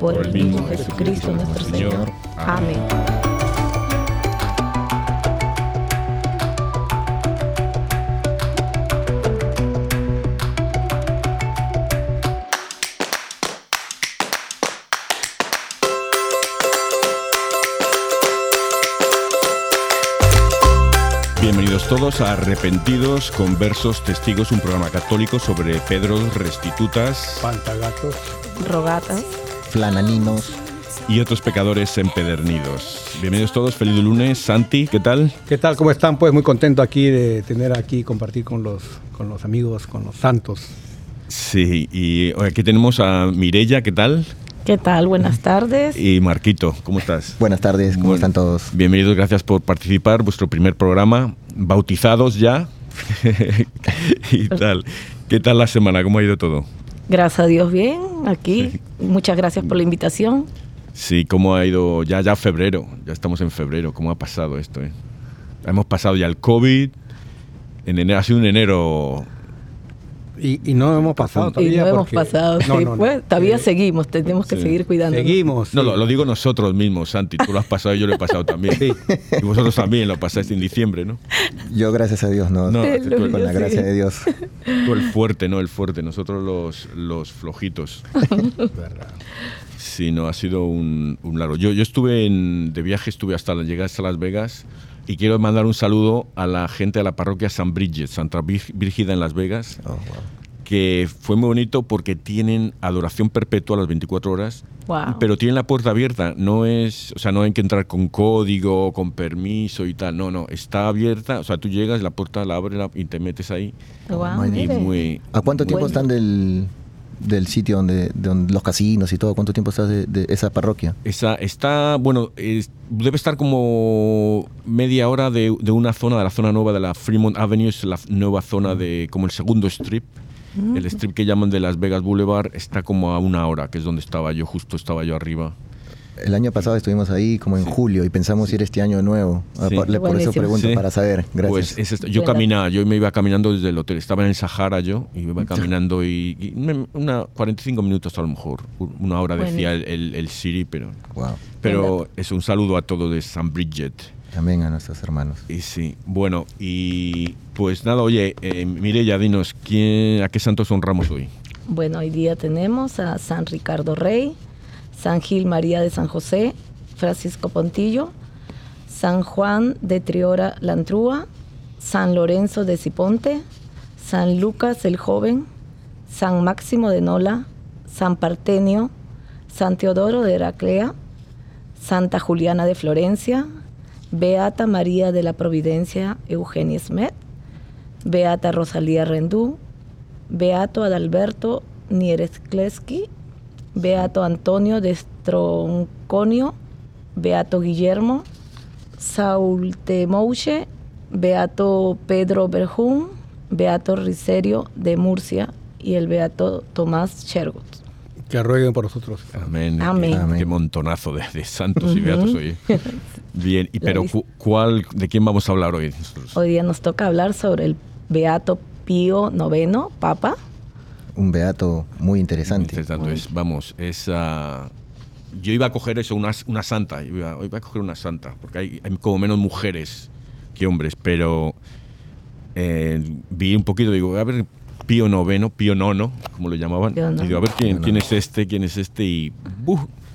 Por el mismo Jesucristo nuestro Señor. Amén. Bienvenidos todos a Arrepentidos, Conversos, Testigos, un programa católico sobre Pedros, restitutas, Pantagatos. Rogatas. Flananinos. y otros pecadores empedernidos. Bienvenidos todos, feliz lunes. Santi, ¿qué tal? ¿Qué tal? ¿Cómo están? Pues muy contento aquí de tener aquí, compartir con los, con los amigos, con los santos. Sí, y aquí tenemos a Mirella, ¿qué tal? ¿Qué tal? Buenas tardes. Y Marquito, ¿cómo estás? Buenas tardes, ¿cómo Bueno. están todos? Bienvenidos, gracias por participar, vuestro primer programa, bautizados ya. y tal. ¿Qué tal la semana? ¿Cómo ha ido todo? Gracias a Dios, bien, aquí. Muchas gracias por la invitación. Sí, ¿cómo ha ido? Ya, ya febrero, ya estamos en febrero, ¿cómo ha pasado esto? eh? Hemos pasado ya el COVID, en enero, ha sido un enero... Y, y no hemos pasado Y todavía. no hemos porque- pasado, No, sí, no, no. pues, todavía Eh, seguimos, tenemos que sí. seguir cuidando. Seguimos. No, sí. lo, lo digo nosotros mismos, Santi, tú lo has pasado y yo lo he pasado también. Sí. Y vosotros también lo pasáis en diciembre, ¿no? Yo, gracias a Dios, no. No, Sí, tú- tú- con la gracia sí. de Dios. Tú el fuerte, ¿no? El fuerte, nosotros los, los flojitos. Verdad. Sí, no, ha sido un, un largo. Yo, yo estuve en, de viaje, estuve hasta llegar hasta Las Vegas y quiero mandar un saludo a la gente de la parroquia San Bridget, Santa Brígida en Las Vegas, Oh, wow. que fue muy bonito porque tienen adoración perpetua a las 24 horas, Wow. pero tienen la puerta abierta. No es, o sea, no hay que entrar con código, con permiso y tal. No, no, está abierta. O sea, tú llegas, la puerta la abres y te metes ahí. Wow, my Y muy, ¿A cuánto tiempo Bueno. están del, del sitio donde, donde los casinos y todo? ¿Cuánto tiempo estás de, de esa parroquia? Esa, está, bueno, es- debe estar como media hora de, de una zona, de la zona nueva de la Fremont Avenue, es la nueva zona de, como el segundo strip. El strip que llaman de Las Vegas Boulevard está como a una hora, que es donde estaba yo, justo estaba yo arriba. El año pasado estuvimos ahí como en julio y pensamos ir este año de nuevo. Ah, Sí. Por, por eso pregunto, Sí. para saber. Gracias. Pues es esto. yo caminaba, yo me iba caminando desde el hotel, estaba en el Sahara yo, y me iba caminando y, y me- una 45 minutos a lo mejor, una hora decía el, el, el Siri, pero, wow. pero es un saludo a todos de San Bridget. Amén a nuestros hermanos. Y sí, bueno, y pues nada, oye, eh, Mireya, dinos, ¿quién, ¿a qué santos honramos hoy? Bueno, hoy día tenemos a San Ricardo Rey, San Gil María de San José, Francisco Pontillo, San Juan de Triora Lantrúa, San Lorenzo de Ciponte, San Lucas el Joven, San Máximo de Nola, San Partenio, San Teodoro de Heraclea, Santa Juliana de Florencia, Beata María de la Providencia Eugenia Smet, Beata Rosalía Rendú, Beato Adalberto Niereskleski, Beato Antonio de Stronconio, Beato Guillermo, Saúl Temouche, Beato Pedro Berjún, Beato Riserio de Murcia y el Beato Tomás Chergut. Que rueguen por nosotros. Amén. Amén. Qué, Amén. qué montonazo de, de santos y beatos hoy. Bien, y pero ¿cuál, ¿de quién vamos a hablar hoy? Hoy día nos toca hablar sobre el Beato Pío IX, Papa. Un beato muy interesante. vamos, es, yo iba a coger eso, una, una santa, iba, iba, a coger una santa, porque hay, hay como menos mujeres que hombres, pero eh, vi un poquito, digo, a ver, Pío Noveno, Pío Nono, como lo llamaban, y digo, a ver quién, quién es este, quién es este, y eh,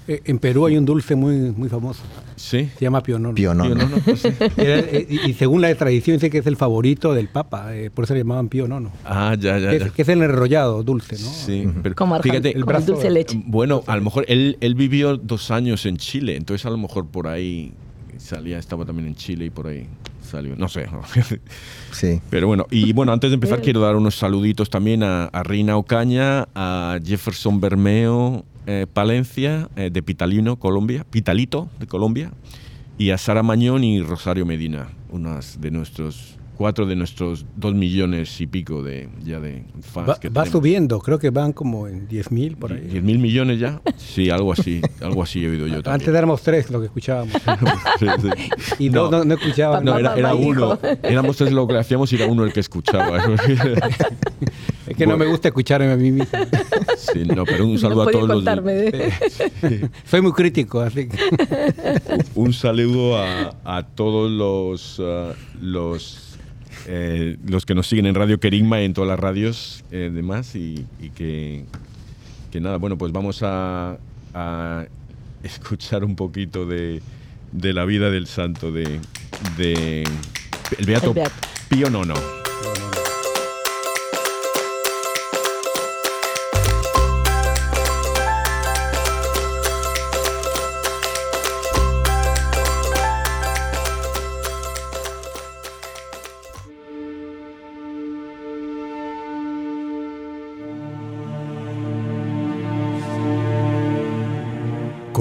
en Perú hay un dulce muy, muy famoso. Sí. Se llama pionono. Pionono. Pues eh, y, según la tradición dice que es el favorito del Papa, eh, por eso le llamaban pionono. Ah, ya, ya. Que, es, el enrollado dulce, ¿no? Sí, pero como fíjate, el brazo, dulce leche. Bueno, a lo mejor él, él vivió dos años en Chile, entonces a lo mejor por ahí salía, estaba también en Chile y por ahí salió, no sé. Sí. Pero bueno, y bueno, antes de empezar quiero dar unos saluditos también a, a Rina Ocaña, a Jefferson Bermeo, eh, Palencia, eh, de Pitalino, Colombia, Pitalito, de Colombia, y a Sara Mañón y Rosario Medina, unas de nuestros cuatro de nuestros dos millones y pico de ya de fans. Va, va subiendo, creo que van como en diez mil por ahí. ¿Diez mil millones ya? Sí, algo así, algo así he oído yo también. Antes éramos tres lo que escuchábamos. Y no, no, no, escuchaban. No, era, era uno. Éramos tres lo que hacíamos y era uno el que escuchaba. Es que no me gusta escucharme a mí mismo. Sí, no, pero un saludo a todos los. Soy muy crítico, así que. Un saludo a, a todos los, uh, los, eh, los que nos siguen en Radio Querigma y en todas las radios eh, demás y, y que, que, nada, bueno, pues vamos a, a escuchar un poquito de, de, la vida del santo de, de el Beato, el Beato. Pío Nono.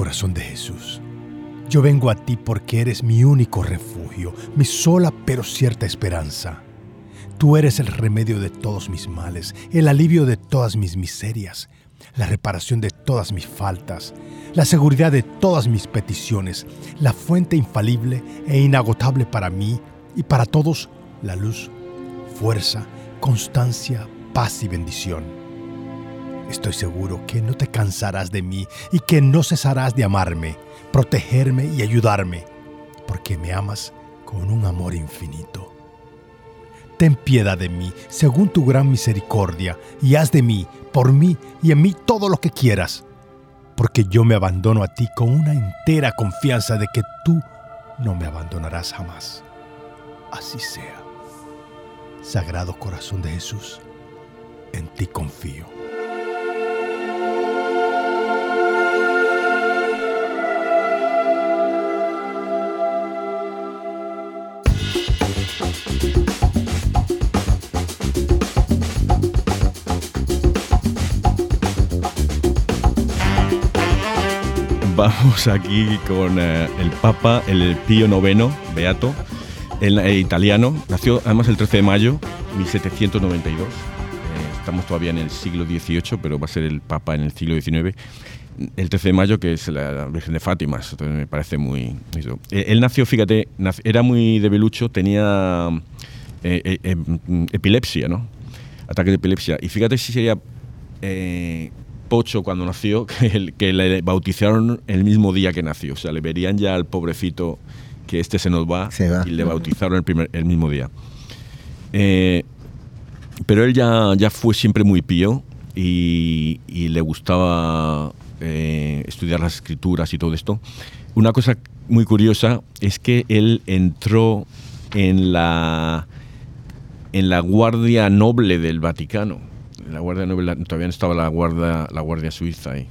Corazón de Jesús. Yo vengo a ti porque eres mi único refugio, mi sola pero cierta esperanza. Tú eres el remedio de todos mis males, el alivio de todas mis miserias, la reparación de todas mis faltas, la seguridad de todas mis peticiones, la fuente infalible e inagotable para mí y para todos, la luz, fuerza, constancia, paz y bendición. Estoy seguro que no te cansarás de mí y que no cesarás de amarme, protegerme y ayudarme, porque me amas con un amor infinito. Ten piedad de mí, según tu gran misericordia, y haz de mí, por mí y en mí todo lo que quieras, porque yo me abandono a ti con una entera confianza de que tú no me abandonarás jamás. Así sea. Sagrado Corazón de Jesús, en ti confío. Vamos aquí con eh, el Papa, el Pío IX, Beato, el, eh, italiano. Nació además el 13 de mayo 1792. Eh, estamos todavía en el siglo XVIII, pero va a ser el Papa en el siglo XIX. El 13 de mayo, que es la Virgen de Fátima, me parece muy... él nació, fíjate, era muy debilucho, tenía epilepsia, ¿no? Ataque de epilepsia. Y fíjate si sería Pocho cuando nació, que, le bautizaron el mismo día que nació. O sea, le verían ya al pobrecito que este se nos va, y le bautizaron el, primer, el mismo día. Eh, pero él ya, ya fue siempre muy pío y, le gustaba eh, estudiar las escrituras y todo esto. Una cosa muy curiosa es que él entró en la, en la Guardia Noble del Vaticano la Guardia Noble, todavía no estaba la Guardia, la Guardia Suiza ahí.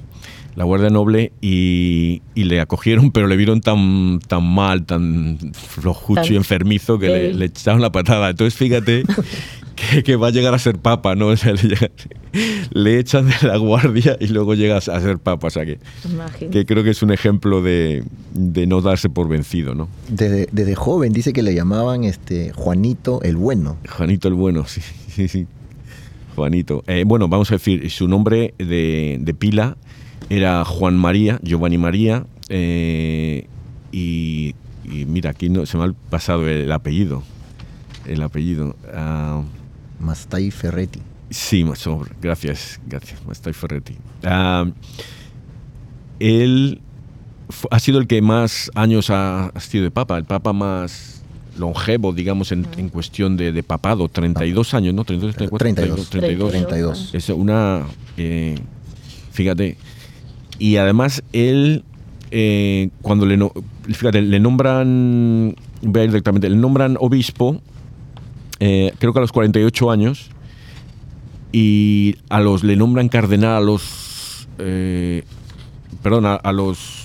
La Guardia Noble y, le acogieron, pero le vieron tan, tan mal, tan flojucho y enfermizo que le, echaron la patada. Entonces, fíjate que, va a llegar a ser papa, ¿no? le, echan de la guardia y luego llegas a ser papa. O sea que, que creo que es un ejemplo de, no darse por vencido, ¿no? Desde, desde, joven dice que le llamaban este Juanito el Bueno. Juanito el Bueno, sí, sí, sí. Juanito. Eh, bueno, vamos a decir, su nombre de, pila era Juan María, Giovanni María, eh, y y mira, aquí no, se me ha pasado el apellido. El apellido. Uh, Mastai Ferretti. Sí, gracias, gracias, Mastai Ferretti. Uh, él ha sido el que más años ha, sido de papa, el papa más longevo, digamos, en, cuestión de, papado, 32 años, ¿no? 32, 32, 32, 32. Es una, eh, fíjate, y además él, eh, cuando le, fíjate, le nombran, voy a ir directamente, le nombran obispo, eh, creo que a los 48 años, y a los, le nombran cardenal a los, perdón, a los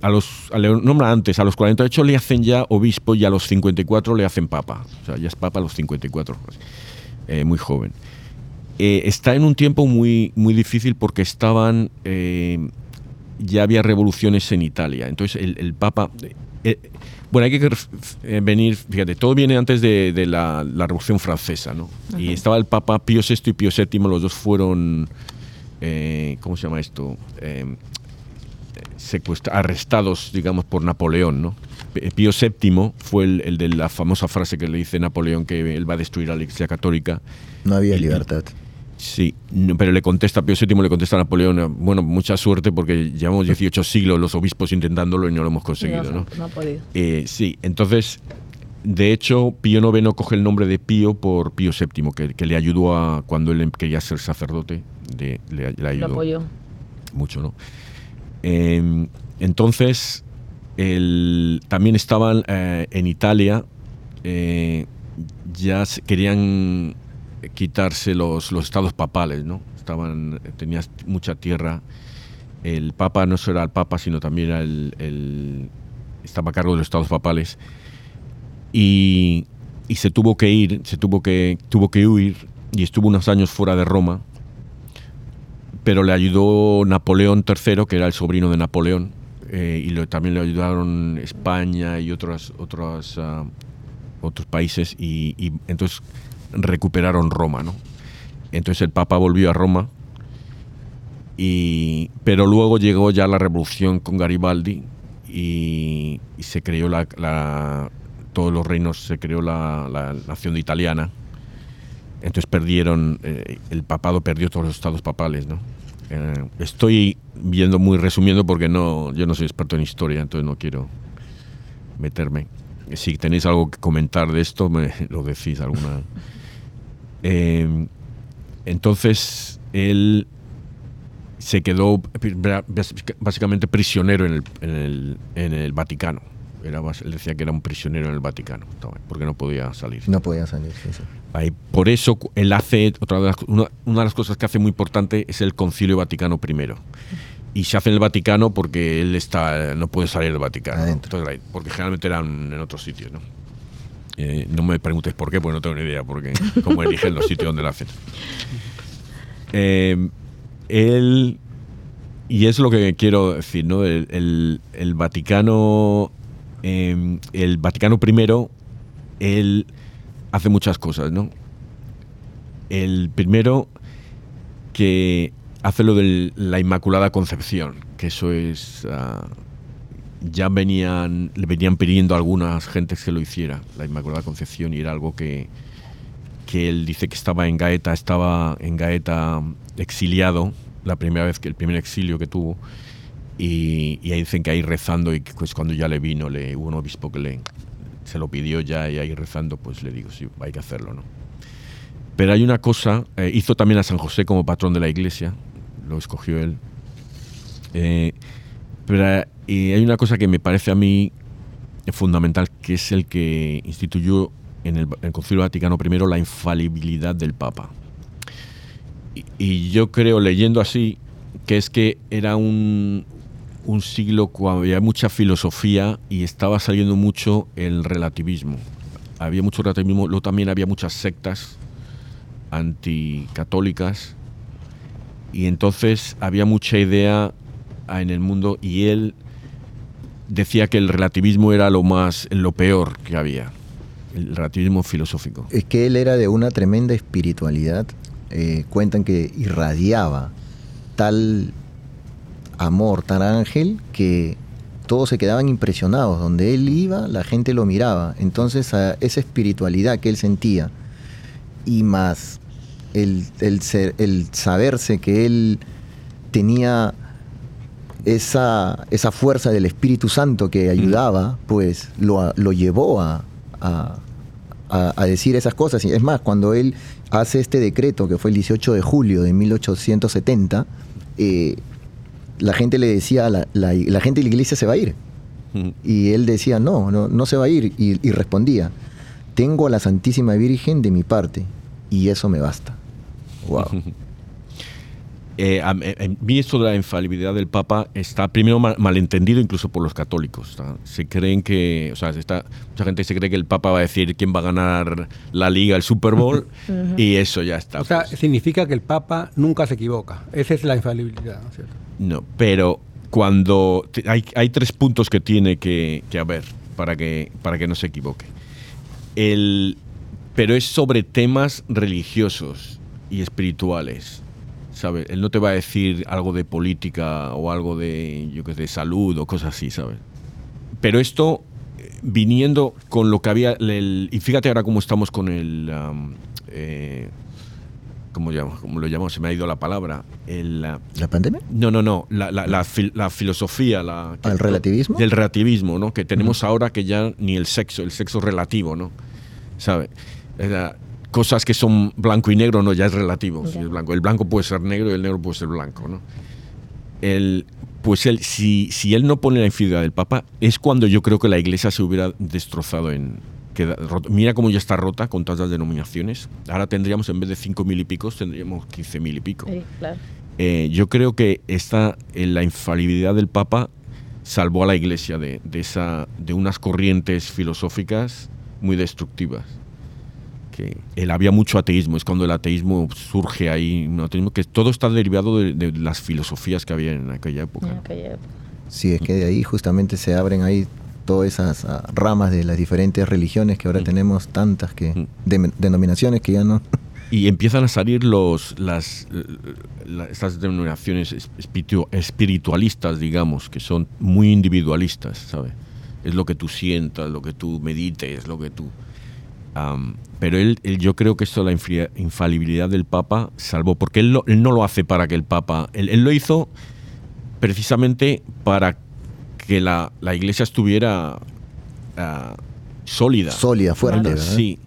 a los, nombra antes, a los 48 le hacen ya obispo y a los 54 le hacen papa. O sea, ya es papa a los 54, eh, muy joven. Eh, está en un tiempo muy, muy difícil porque estaban, eh, ya había revoluciones en Italia. Entonces el, papa... bueno, hay que venir, fíjate, todo viene antes de, la, Revolución Francesa, ¿no? Y estaba el Papa Pío VI y Pío VII, los dos fueron, ¿cómo se llama esto? Arrestados, digamos, por Napoleón, ¿no? Pío VII fue el, de la famosa frase que le dice Napoleón que él va a destruir a la Iglesia Católica. No había libertad. Sí, pero le contesta, Pío VII le contesta a Napoleón, bueno, mucha suerte porque llevamos 18 siglos los obispos intentándolo y no lo hemos conseguido, ¿no? No, ha podido. Eh, sí, entonces, de hecho, Pío IX coge el nombre de Pío por Pío VII, que, le ayudó a, cuando él quería ser sacerdote, le, le, ayudó. Lo apoyó. Mucho, ¿no? Em, entonces, también estaban eh, en Italia, eh, ya querían quitarse los, estados papales, ¿no? Estaban, tenías mucha tierra. El papa no solo era el papa, sino también era el, estaba a cargo de los estados papales. Y, y, se tuvo que ir, se tuvo que, tuvo que huir y estuvo unos años fuera de Roma pero le ayudó Napoleón III, que era el sobrino de Napoleón, eh, y también le ayudaron España y otros, otros, ah, otros países, y, entonces recuperaron Roma. ¿no? Entonces el Papa volvió a Roma, y, pero luego llegó ya la revolución con Garibaldi y, se creó la, todos los reinos, se creó la, nación italiana. Entonces perdieron, eh, el papado perdió todos los estados papales, ¿no? Eh, estoy viendo muy resumiendo porque no, yo no soy experto en historia, entonces no quiero meterme. Si tenéis algo que comentar de esto, me lo decís alguna. Eh, entonces él se quedó básicamente prisionero en el, en el, en el Vaticano era él decía que era un prisionero en el Vaticano, porque no podía salir. No podía salir, sí, sí. Ahí, por eso él hace, otra de las, una, de las cosas que hace muy importante es el Concilio Vaticano I. Y se hace en el Vaticano porque él está no puede salir del Vaticano. porque generalmente eran en otros sitios, ¿no? Eh, no me preguntes por qué, porque no tengo ni idea, porque cómo eligen los sitios donde lo hacen. Eh, él y es lo que quiero decir, ¿no? el, el Vaticano Em, el Vaticano I, él hace muchas cosas, ¿no? El primero que hace lo de la Inmaculada Concepción, que eso es... Ah, ya venían, le venían pidiendo a algunas gentes que lo hiciera, la Inmaculada Concepción, y era algo que, que él dice que estaba en Gaeta, estaba en Gaeta exiliado, la primera vez que el primer exilio que tuvo, y, ahí dicen que ahí rezando y pues cuando ya le vino, le, hubo un obispo que le, se lo pidió ya y ahí rezando, pues le digo, sí, hay que hacerlo, ¿no? Pero hay una cosa, eh, hizo también a San José como patrón de la iglesia, lo escogió él. Eh, pero y hay una cosa que me parece a mí fundamental, que es el que instituyó en el, Concilio Vaticano I la infalibilidad del Papa. y yo creo, leyendo así, que es que era un, un siglo cuando había mucha filosofía y estaba saliendo mucho el relativismo. Había mucho relativismo, luego también había muchas sectas anticatólicas. Y entonces había mucha idea en el mundo y él decía que el relativismo era lo más lo peor que había el relativismo filosófico. Es que él era de una tremenda espiritualidad. Eh, cuentan que irradiaba tal amor tan ángel que todos se quedaban impresionados. Donde él iba, la gente lo miraba. Entonces, esa espiritualidad que él sentía y más el, el saberse que él tenía esa, esa fuerza del Espíritu Santo que ayudaba, pues lo, lo llevó a, a, decir esas cosas. Es más, cuando él hace este decreto, que fue el 18 de julio de 1870, eh, la gente le decía, la, la, gente de la iglesia se va a ir. Y él decía, no, no, no se va a ir. Y, y respondía, tengo a la Santísima Virgen de mi parte y eso me basta. Wow. Eh, a, mí esto de la infalibilidad del Papa está primero malentendido incluso por los católicos. Se creen que, o sea, está, mucha gente se cree que el Papa va a decir quién va a ganar la Liga, el Super Bowl, y eso ya está. O sea, pues. significa que el Papa nunca se equivoca. Esa es la infalibilidad, ¿no es cierto? No, pero cuando hay, hay, tres puntos que tiene que, que, haber para que, para que no se equivoque. El, pero es sobre temas religiosos y espirituales ¿sabes? Él no te va a decir algo de política o algo de, yo qué sé, salud o cosas así, ¿sabes? Pero esto, eh, viniendo con lo que había, y fíjate ahora cómo estamos con el... Eh, ¿cómo, lo llamamos? Se me ha ido la palabra. El, ¿La pandemia? No, no, no. La, la, la, filosofía. La, ¿El relativismo? Del relativismo, ¿no? Que tenemos ahora que ya ni el sexo, el sexo relativo, ¿no? ¿Sabes? Cosas que son blanco y negro, no, ya es relativo. el, blanco. el blanco puede ser negro y el negro puede ser blanco, ¿no? El, pues él, si, si él no pone la infidelidad del Papa, es cuando yo creo que la iglesia se hubiera destrozado en. mira cómo ya está rota con todas las denominaciones. Ahora tendríamos, en vez de cinco mil y pico, tendríamos 15 mil y pico. Eh, yo creo que esta, la infalibilidad del Papa salvó a la iglesia de, de, esa, de unas corrientes filosóficas muy destructivas que él, había mucho ateísmo, es cuando el ateísmo surge ahí, un ateísmo que todo está derivado de, las filosofías que había en aquella época. Sí, es que de ahí justamente se abren ahí todas esas ah, ramas de las diferentes religiones que ahora mm. tenemos tantas que mm. denominaciones que ya no y empiezan a salir los las estas denominaciones espiritualistas digamos que son muy individualistas sabes es lo que tú sientas lo que tú medites lo que tú pero él, yo creo que esto, la infalibilidad del Papa, salvó, porque él, no lo hace para que el Papa, él, lo hizo precisamente para que la, Iglesia estuviera ah, sólida. Sólida, fuerte. Sí,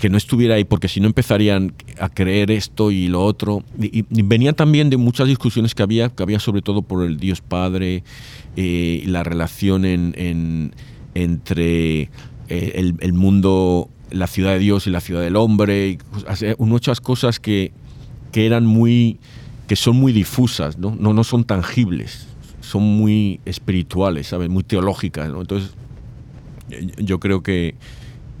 que no estuviera ahí, porque si no empezarían a creer esto y lo otro. Y, venía también de muchas discusiones que había, que había sobre todo por el Dios Padre, eh, la relación en, entre eh, el, el, mundo la ciudad de Dios y la ciudad del hombre, y muchas cosas que, que eran muy, que son muy difusas, ¿no? No, no son tangibles, son muy espirituales, ¿sabes? Muy teológicas, ¿no? Entonces, yo creo que,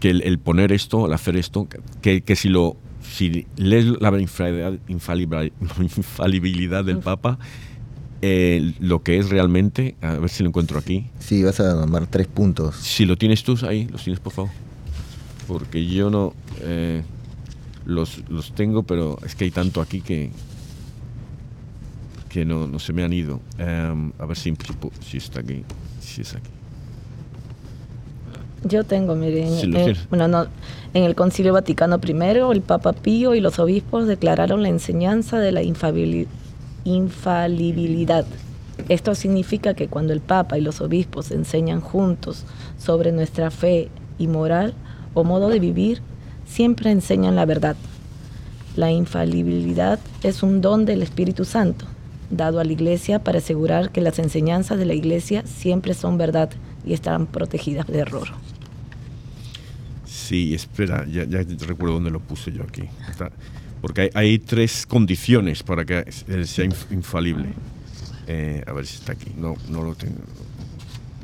que el, poner esto, el hacer esto, que, que si lo si lees la infalibilidad del Papa, eh, lo que es realmente, a ver si lo encuentro aquí. Sí, vas a tomar tres puntos. Si lo tienes tú ahí, los tienes por favor porque yo no eh, los, los, tengo, pero es que hay tanto aquí que que no, no se me han ido. Em, a ver si, si, está aquí. Si es aquí. Yo tengo, miren, eh, bueno, no, en el Concilio Vaticano I, el Papa Pío y los obispos declararon la enseñanza de la infalibilidad. Esto significa que cuando el Papa y los obispos enseñan juntos sobre nuestra fe y moral, o modo de vivir siempre enseñan la verdad. La infalibilidad es un don del Espíritu Santo, dado a la Iglesia para asegurar que las enseñanzas de la Iglesia siempre son verdad y están protegidas de error. Sí, espera, ya, recuerdo dónde lo puse yo aquí. porque hay, tres condiciones para que sea infalible. Eh, a ver si está aquí. No, no lo tengo.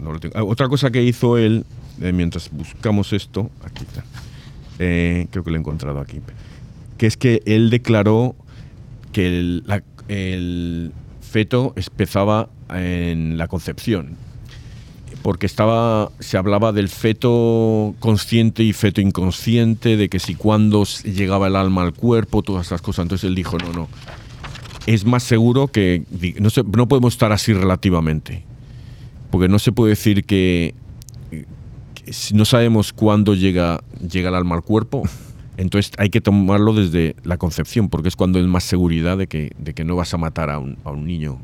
No lo tengo. Ah, otra cosa que hizo él eh, mientras buscamos esto, aquí está, eh, creo que lo he encontrado aquí, que es que él declaró que el, feto empezaba en la concepción, porque estaba, se hablaba del feto consciente y feto inconsciente, de que si cuando llegaba el alma al cuerpo, todas estas cosas. Entonces él dijo, no, no, es más seguro que no, no podemos estar así relativamente. Porque no se puede decir que si no sabemos cuándo llega, llega el alma al cuerpo, entonces hay que tomarlo desde la concepción, porque es cuando hay más seguridad de que, de que no vas a matar a un, a un niño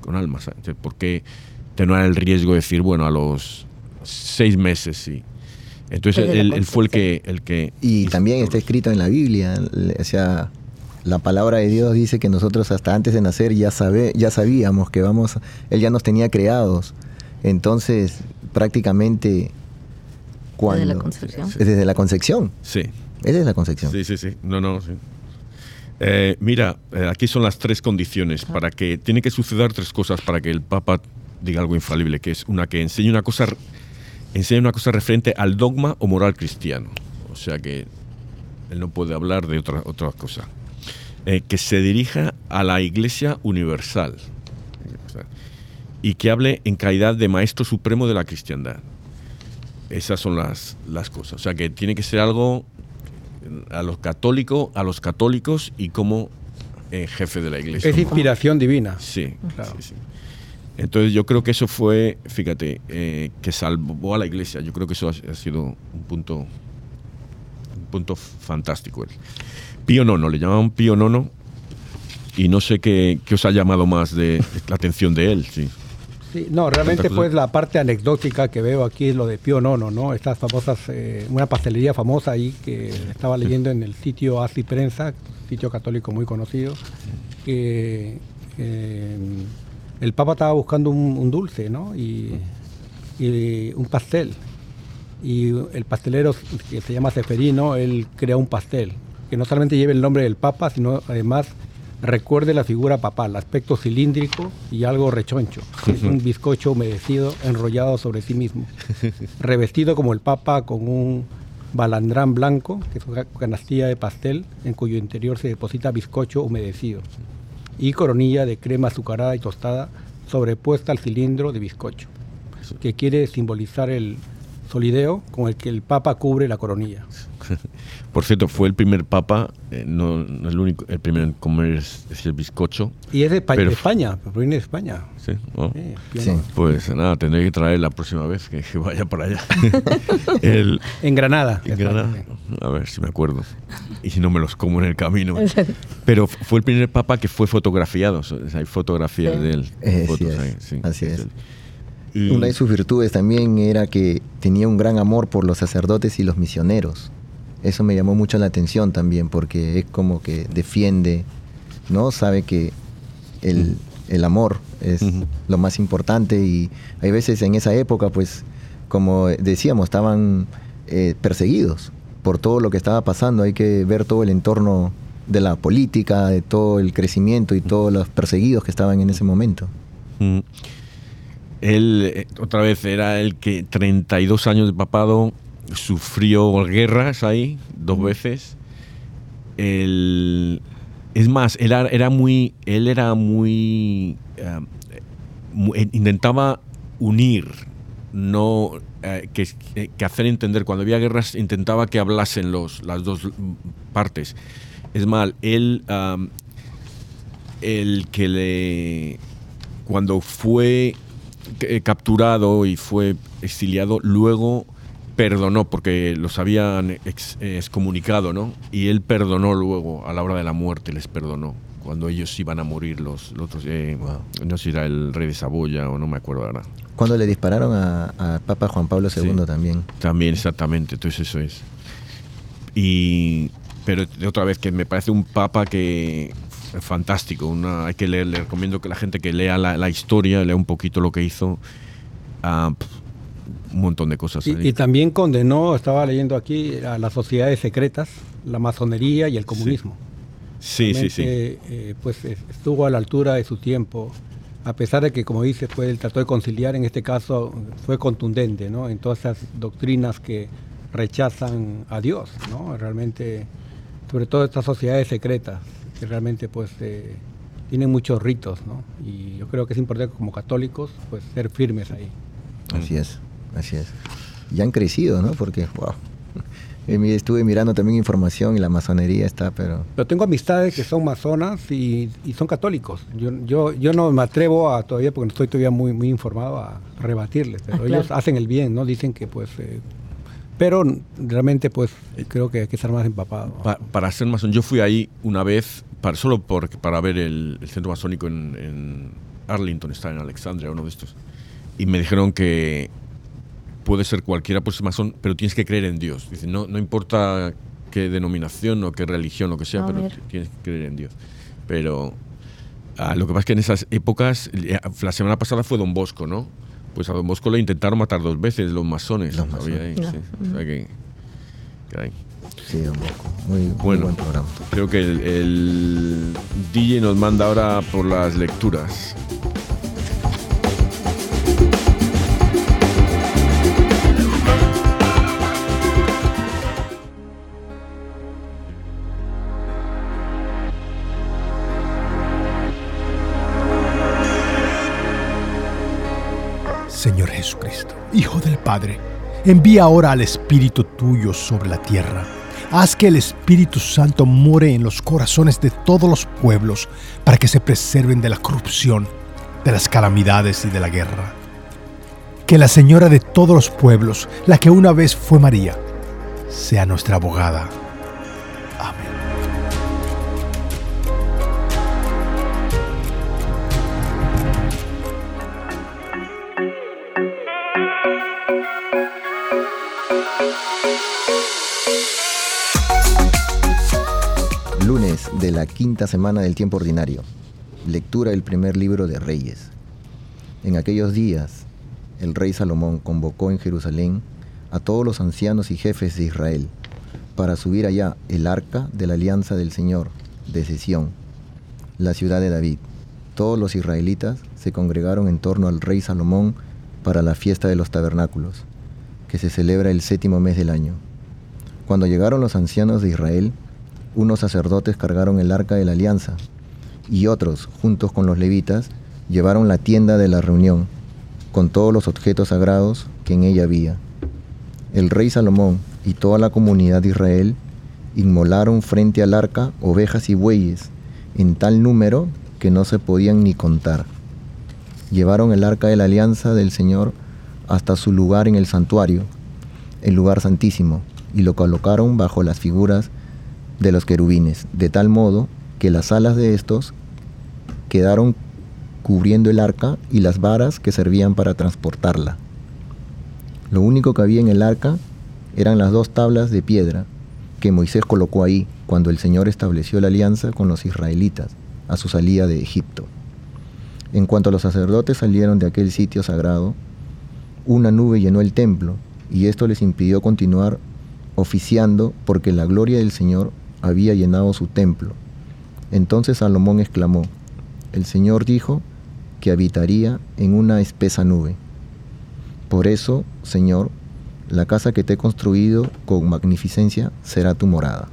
con alma. ¿sabes? Entonces, ¿Por qué tener el riesgo de decir, bueno, a los seis meses sí? Entonces él, él fue el que, el que... Y también está escrito en la Biblia, o sea, la palabra de Dios dice que nosotros hasta antes de nacer ya, sabe, ya sabíamos que vamos, Él ya nos tenía creados. Entonces, prácticamente, cuando... la concepción. Es Desde la concepción. Sí, Es desde la concepción. sí, sí, sí. No, no, sí. Eh, mira, eh, aquí son las tres condiciones para que tiene que suceder tres cosas para que el Papa diga algo infalible, que es una que enseñe una cosa enseña una cosa referente al dogma o moral cristiano. O sea que él no puede hablar de otra, otra cosa. Eh, que se dirija a la Iglesia Universal y que hable en calidad de Maestro Supremo de la Cristiandad. Esas son las, las cosas. O sea que tiene que ser algo a los católicos, a los católicos y como eh, jefe de la Iglesia. Es inspiración divina. Sí, Claro. sí, sí. Entonces yo creo que eso fue, fíjate, eh, que salvó a la iglesia. Yo creo que eso ha, ha sido un punto, un punto fantástico. él. Pío Nono, le llamaban Pío Nono y no sé qué, qué os ha llamado más de la atención de él. Sí. Sí, no, realmente pues la parte anecdótica que veo aquí es lo de Pío Nono, ¿no? Estas famosas, eh, una pastelería famosa ahí que estaba leyendo en el sitio Así Prensa, sitio católico muy conocido, que eh, el Papa estaba buscando un, un dulce, ¿no? Y, y un pastel. Y el pastelero que se llama Seferino, él crea un pastel que no solamente lleve el nombre del Papa, sino además recuerde la figura papal, aspecto cilíndrico y algo rechoncho. Es un bizcocho humedecido enrollado sobre sí mismo, revestido como el Papa con un balandrán blanco, que es una canastilla de pastel en cuyo interior se deposita bizcocho humedecido, y coronilla de crema azucarada y tostada sobrepuesta al cilindro de bizcocho, que quiere simbolizar el solideo con el que el Papa cubre la coronilla. Por cierto, fue el primer papa, eh, no, no el único, el primero en comer es- ese bizcocho. Y es de, Pa- Pero- de España, proviene de España. Sí, ¿no? Sí, Sí. Pues nada, tendré que traer la próxima vez que, que vaya para allá. El, En Granada. en España, Granada. A ver si me acuerdo. Y si no me los como en el camino. Pero fue el primer papa que fue fotografiado. o sea, Hay fotografías Sí. de él. Eh, así fotos es, ahí, sí. así es. Y- Una de sus virtudes también era que tenía un gran amor por los sacerdotes y los misioneros. Eso me llamó mucho la atención también, porque es como que defiende, ¿no? Sabe que el, el amor es lo más importante y hay veces en esa época, pues, como decíamos, estaban eh, perseguidos por todo lo que estaba pasando. Hay que ver todo el entorno de la política, de todo el crecimiento y todos los perseguidos que estaban en ese momento. Mm. Él, eh, otra vez, era el que 32 años de papado sufrió guerras ahí, dos veces. El- es más, él era, muy. Él era muy. eh, eh, intentaba unir, no. que, que hacer entender. Cuando había guerras, intentaba que hablasen los, las dos partes. Es mal, él. el que le cuando fue capturado y fue exiliado, luego perdonó porque los habían ex- eh, excomunicado, ¿no? Y él perdonó luego a la hora de la muerte, les perdonó cuando ellos iban a morir los, los otros, eh, no sé si era el rey de Saboya o no me acuerdo ahora. Cuando le dispararon a, a Papa Juan Pablo II Sí. también. También, exactamente, entonces eso es. Y, pero de otra vez que me parece un papa que es fantástico, una, hay que leer, le recomiendo que la gente que lea la, la historia, lea un poquito lo que hizo, ah, un montón de cosas. ahí. Y, y también condenó, estaba leyendo aquí, a las sociedades secretas, la masonería y el comunismo. sí, sí, sí. Eh, pues es- estuvo a la altura de su tiempo, a pesar de que, como dice, fue él trató de conciliar, en este caso fue contundente, ¿no? En todas esas doctrinas que rechazan a Dios, ¿no? Realmente, sobre todo estas sociedades secretas, que realmente, pues, eh, tienen muchos ritos, ¿no? Y yo creo que es importante como católicos, pues, ser firmes ahí. Así es, así es. Y han crecido, ¿no? Porque, wow, Estuve mirando también información y la masonería está, pero... Pero tengo amistades que son masonas y, son católicos. Yo, yo, yo no me atrevo a todavía, porque no estoy todavía muy, muy informado, a rebatirles. Pero ah, ellos hacen el bien, ¿no? Dicen que pues... Eh, pero realmente pues creo que hay que estar más empapado. para ser masón, yo fui ahí una vez, para, solo por, para ver el, centro masónico en, en Arlington, está en Alexandria, uno de estos. Y me dijeron que puede ser cualquiera, pues masón, pero tienes que creer en Dios. Dice, no, no importa qué denominación o qué religión o que sea, pero tienes que creer en Dios. Pero ah, lo que pasa es que en esas épocas, eh, la semana pasada fue Don Bosco, ¿no? Pues a Don Bosco le intentaron matar dos veces los masones. Los masones. sí. o sea que, Sí, Don Bosco. Muy, bueno, buen programa. Creo que el, el DJ nos manda ahora por las lecturas. Señor Jesucristo, Hijo del Padre, envía ahora al Espíritu tuyo sobre la tierra. Haz que el Espíritu Santo more en los corazones de todos los pueblos para que se preserven de la corrupción, de las calamidades y de la guerra. Que la Señora de todos los pueblos, la que una vez fue María, sea nuestra abogada de la quinta semana del tiempo ordinario. Lectura del primer libro de Reyes. En aquellos días, el rey Salomón convocó en Jerusalén a todos los ancianos y jefes de Israel para subir allá el arca de la alianza del Señor de Sesión, la ciudad de David. Todos los israelitas se congregaron en torno al rey Salomón para la fiesta de los tabernáculos, que se celebra el séptimo mes del año. Cuando llegaron los ancianos de Israel, unos sacerdotes cargaron el arca de la alianza y otros, juntos con los levitas, llevaron la tienda de la reunión, con todos los objetos sagrados que en ella había. El rey Salomón y toda la comunidad de Israel inmolaron frente al arca ovejas y bueyes, en tal número que no se podían ni contar. Llevaron el arca de la alianza del Señor hasta su lugar en el santuario, el lugar santísimo, y lo colocaron bajo las figuras de los querubines, de tal modo que las alas de estos quedaron cubriendo el arca y las varas que servían para transportarla. Lo único que había en el arca eran las dos tablas de piedra que Moisés colocó ahí cuando el Señor estableció la alianza con los israelitas a su salida de Egipto. En cuanto los sacerdotes salieron de aquel sitio sagrado, una nube llenó el templo y esto les impidió continuar oficiando porque la gloria del Señor había llenado su templo. Entonces Salomón exclamó, el Señor dijo que habitaría en una espesa nube. Por eso, Señor, la casa que te he construido con magnificencia será tu morada.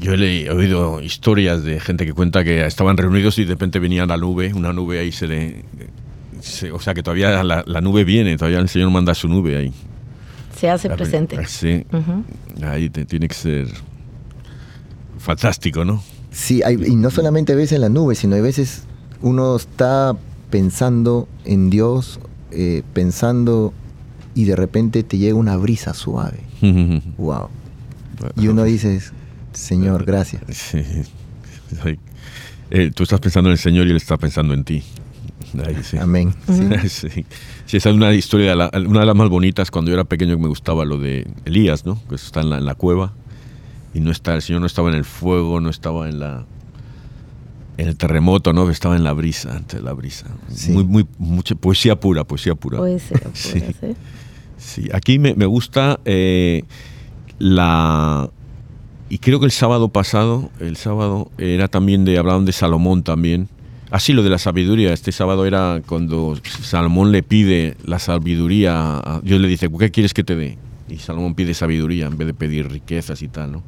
yo he, oído historias de gente que cuenta que estaban reunidos y de repente venía la nube, una nube ahí se le... o sea que todavía la, nube viene, todavía el Señor manda su nube ahí. Se hace presente. Sí, ahí tiene que ser fantástico, ¿no? Sí, y no solamente ves en la nube, sino hay veces uno está pensando en Dios, eh, pensando y de repente te llega una brisa suave. wow. Y uno dice, Señor, gracias. Sí. Eh, tú estás pensando en el Señor y Él está pensando en ti. Amén. Sí. esa es una historia, una de las más bonitas cuando yo era pequeño que me gustaba lo de Elías, ¿no? Que está en la cueva y no está, el Señor no estaba en el fuego, no estaba en la en el terremoto, ¿no? Estaba en la brisa, ante la brisa. Muy, muy, mucha poesía pura, poesía pura. Poesía pura, sí. sí. Aquí me, me gusta eh, la... Y creo que el sábado pasado, el sábado era también de, hablaban de Salomón también. Así lo de la sabiduría, este sábado era cuando Salomón le pide la sabiduría, a Dios le dice, ¿qué quieres que te dé? Y Salomón pide sabiduría en vez de pedir riquezas y tal, ¿no?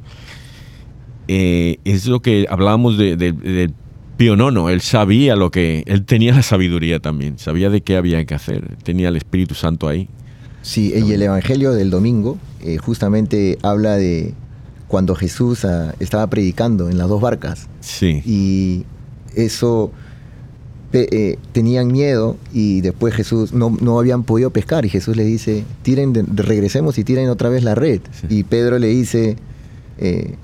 Eh, es lo que hablábamos de, de, Pío Nono, él sabía lo que, él tenía la sabiduría también, sabía de qué había que hacer, tenía el Espíritu Santo ahí. Sí, y el Evangelio del domingo eh, justamente habla de cuando Jesús ah, estaba predicando en las dos barcas. Sí. Y eso eh, tenían miedo y después Jesús no, no, habían podido pescar y Jesús le dice, tiren, regresemos y tiren otra vez la red. Y Pedro le dice, eh,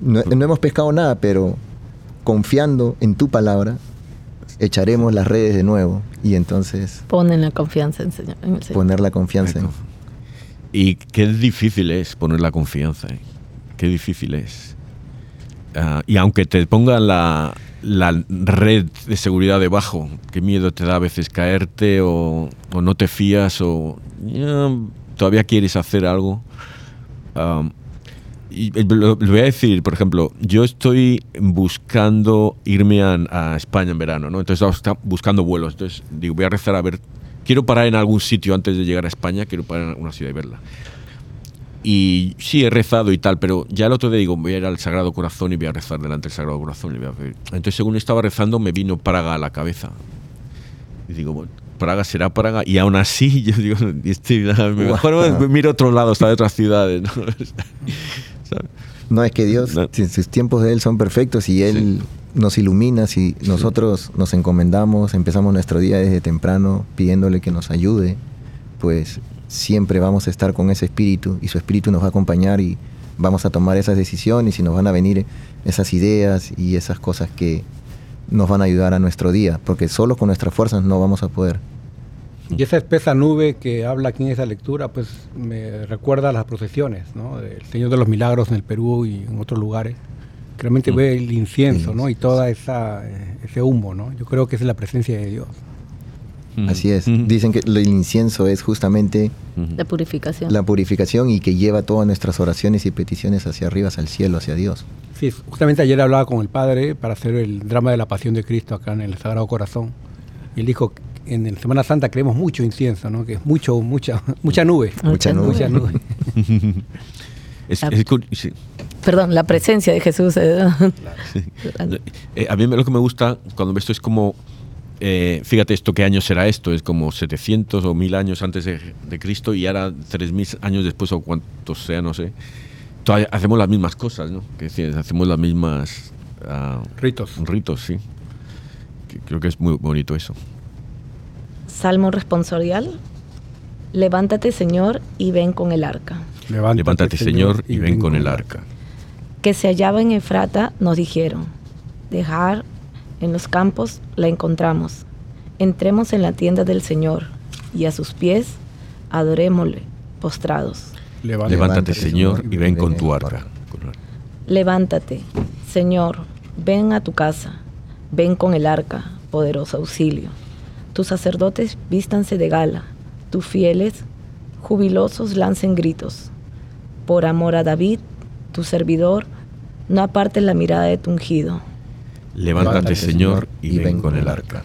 no, hemos pescado nada, pero confiando en tu palabra, echaremos las redes de nuevo. Y entonces... Ponen la confianza en, señor, el Señor. Poner la confianza en... Y qué difícil es poner la confianza. ¿eh? Qué difícil es. Ah, y aunque te pongan la, la, red de seguridad debajo, qué miedo te da a veces caerte o, no te fías o todavía quieres hacer algo. Eh, lo, voy a decir, por ejemplo, yo estoy buscando irme a, España en verano, ¿no? Entonces estaba buscando vuelos. Entonces digo, voy a rezar a ver, quiero parar en algún sitio antes de llegar a España, quiero parar en una ciudad y verla. Y sí, he rezado y tal, pero ya el otro día digo, voy a ir al Sagrado Corazón y voy a rezar delante del Sagrado Corazón. Y voy a Entonces, según estaba rezando, me vino Praga a la cabeza. Y digo, bueno, Praga será Praga. Y aún así, yo digo, estoy, mejor miro otro lado, está de otras ciudades. ¿no? No es que Dios, sus tiempos de Él son perfectos y Él nos ilumina si nosotros nos encomendamos, empezamos nuestro día desde temprano pidiéndole que nos ayude, pues siempre vamos a estar con ese espíritu y su espíritu nos va a acompañar y vamos a tomar esas decisiones y nos van a venir esas ideas y esas cosas que nos van a ayudar a nuestro día, porque solo con nuestras fuerzas no vamos a poder. Y esa espesa nube que habla aquí en esa lectura, pues me recuerda a las procesiones, ¿no? Del Señor de los Milagros en el Perú y en otros lugares. realmente mm. ve el incienso, ¿no? Y toda esa eh, ese humo, ¿no? Yo creo que es la presencia de Dios. Así es. Dicen que el incienso es justamente la purificación. La purificación y que lleva todas nuestras oraciones y peticiones hacia arriba, hacia el cielo, hacia Dios. Sí, justamente ayer hablaba con el Padre para hacer el drama de la Pasión de Cristo acá en el Sagrado Corazón. Y él dijo en Semana Santa creemos mucho incienso, ¿no? Que es mucho, mucha, mucha nube. Mucha, nube. Mucha nube. Perdón, la presencia de Jesús. Eh, eh, a mí lo que me gusta cuando esto es como, eh, fíjate esto, ¿qué año será esto? Es como 700 o 1000 años antes de, Cristo y ahora 3000 años después o cuántos sea, no sé. Todavía hacemos las mismas cosas, ¿no? Que hacemos las mismas... Ah, ritos. Ritos, sí. Creo que es muy bonito eso. Salmo responsorial. Levántate, Señor, y ven con el arca. Levántate, Señor, y ven con el arca. Que se hallaba en Efrata, nos dijeron, dejar en los campos la encontramos. Entremos en la tienda del Señor, y a sus pies adorémosle, postrados. Levántate, Señor, y ven con tu arca. Levántate, Señor, ven a tu casa, ven con el arca, poderoso auxilio. Tus sacerdotes vístanse de gala, tus fieles, jubilosos, lancen gritos. Por amor a David, tu servidor, no apartes la mirada de tu ungido. Levántate, Señor, y, ven con el arca.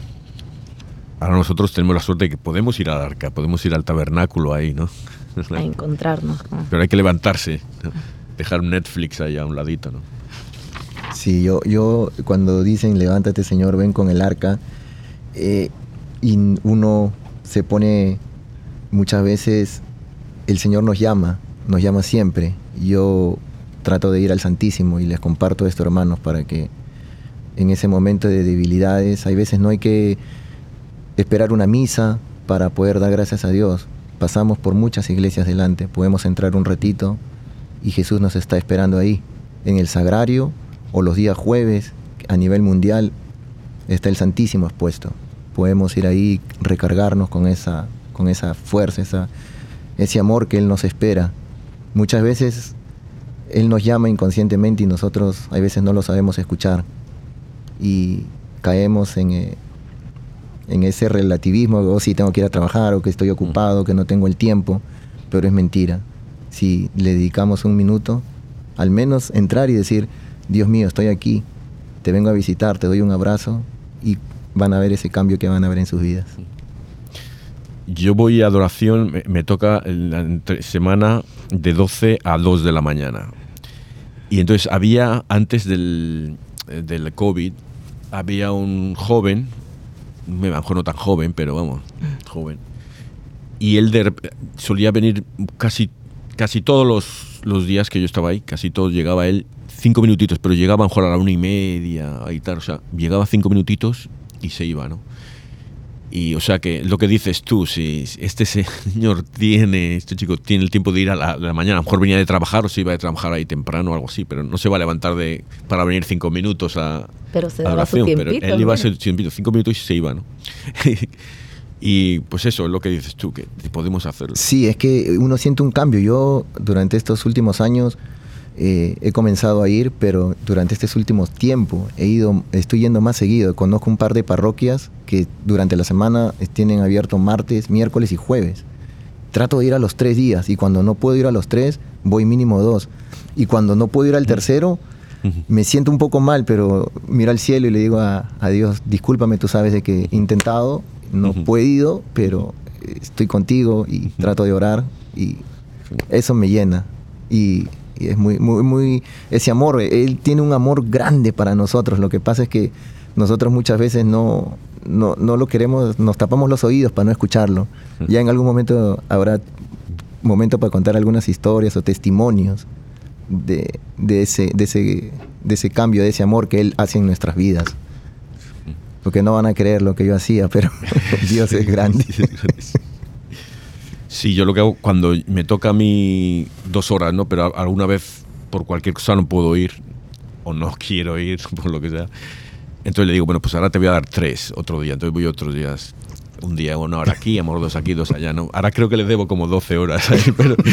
Ahora nosotros tenemos la suerte de que podemos ir al arca, podemos ir al tabernáculo ahí, ¿no? A encontrarnos. Pero hay que levantarse, dejar un Netflix ahí a un ladito, ¿no? Sí, yo, yo cuando dicen levántate Señor, ven con el arca, eh, y uno se pone muchas veces, el Señor nos llama, nos llama siempre. Yo trato de ir al Santísimo y les comparto esto, hermanos, para que en ese momento de debilidades, hay veces no hay que esperar una misa para poder dar gracias a Dios. Pasamos por muchas iglesias delante, podemos entrar un ratito y Jesús nos está esperando ahí, en el sagrario o los días jueves a nivel mundial está el Santísimo expuesto podemos ir ahí, recargarnos con esa, con esa fuerza, esa, ese amor que Él nos espera. Muchas veces Él nos llama inconscientemente y nosotros a veces no lo sabemos escuchar y caemos en, eh, en ese relativismo, o oh, si tengo que ir a trabajar, o que estoy ocupado, que no tengo el tiempo, pero es mentira. Si le dedicamos un minuto, al menos entrar y decir, Dios mío, estoy aquí, te vengo a visitar, te doy un abrazo y van a ver ese cambio que van a ver en sus vidas. Yo voy a adoración, me, toca la semana de 12 a 2 de la mañana. Y entonces había, antes del, del COVID, había un joven, a lo mejor no tan joven, pero vamos, joven, y él de, solía venir casi, casi todos los, los, días que yo estaba ahí, casi todos llegaba él cinco minutitos, pero llegaba a a la una y media y tal, o sea, llegaba cinco minutitos y se iba, ¿no? Y o sea que lo que dices tú, si este señor tiene, este chico tiene el tiempo de ir a la, mañana, a lo mejor venía de trabajar o se iba a trabajar ahí temprano o algo así, pero no se va a levantar de, para venir cinco minutos a, pero se daba su pero él iba a ser cinco minutos y se iba, ¿no? y pues eso es lo que dices tú, que podemos hacerlo. Sí, es que uno siente un cambio. Yo durante estos últimos años eh, he comenzado a ir, pero durante estos últimos tiempos he ido, estoy yendo más seguido. Conozco un par de parroquias que durante la semana tienen abierto martes, miércoles y jueves. Trato de ir a los tres días y cuando no puedo ir a los tres, voy mínimo dos. Y cuando no puedo ir al tercero, me siento un poco mal, pero miro al cielo y le digo a, Dios, discúlpame, tú sabes de que he intentado, no he podido, pero estoy contigo y trato de orar y eso me llena. Y y es muy, muy, muy, ese amor, Él tiene un amor grande para nosotros. Lo que pasa es que nosotros muchas veces no, no, no lo queremos, nos tapamos los oídos para no escucharlo. Ya en algún momento habrá momento para contar algunas historias o testimonios de, de, ese, de, ese, de ese cambio, de ese amor que Él hace en nuestras vidas. Porque no van a creer lo que yo hacía, pero Dios es grande. Sí, yo lo que hago cuando me toca a mí dos horas, ¿no? Pero alguna vez por cualquier cosa no puedo ir o no quiero ir, por lo que sea. Entonces le digo, bueno, pues ahora te voy a dar tres otro día. Entonces voy otros días un día, una hora aquí, amor, dos aquí, dos allá, ¿no? Ahora creo que le debo como 12 horas pero...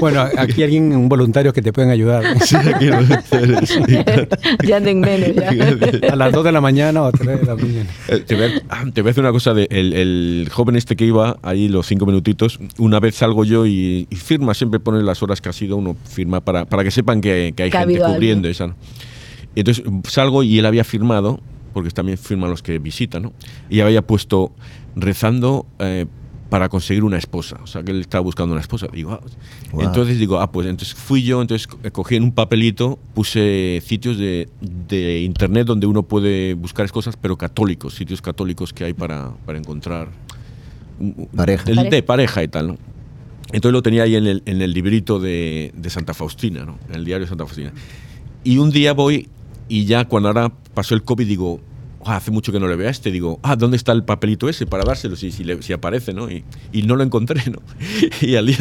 Bueno, aquí alguien, un voluntario que te pueden ayudar. Sí, aquí Ya en menos, ya. A las 2 de la mañana o a 3 de la mañana. Eh, te, voy a, ah, te voy a decir una cosa, de, el, el, joven este que iba ahí los cinco minutitos, una vez salgo yo y, firma, siempre pone las horas que ha sido, uno firma para, para que sepan que, que hay gente cubriendo esa. entonces salgo y él había firmado porque también firman los que visitan, ¿no? Y había puesto rezando eh, para conseguir una esposa, o sea, que él estaba buscando una esposa. Digo, ah, Entonces digo, ah, pues entonces fui yo, entonces cogí en un papelito, puse sitios de, de, internet donde uno puede buscar cosas, pero católicos, sitios católicos que hay para, para encontrar pareja. El, de pareja y tal, ¿no? Entonces lo tenía ahí en el, en el librito de, de Santa Faustina, ¿no? En el diario de Santa Faustina. Y un día voy y ya cuando ahora pasó el COVID digo, ah, hace mucho que no le veo a este, digo, ah, ¿dónde está el papelito ese para dárselo si, si, aparece, ¿no? Y, no lo encontré, ¿no? Y al día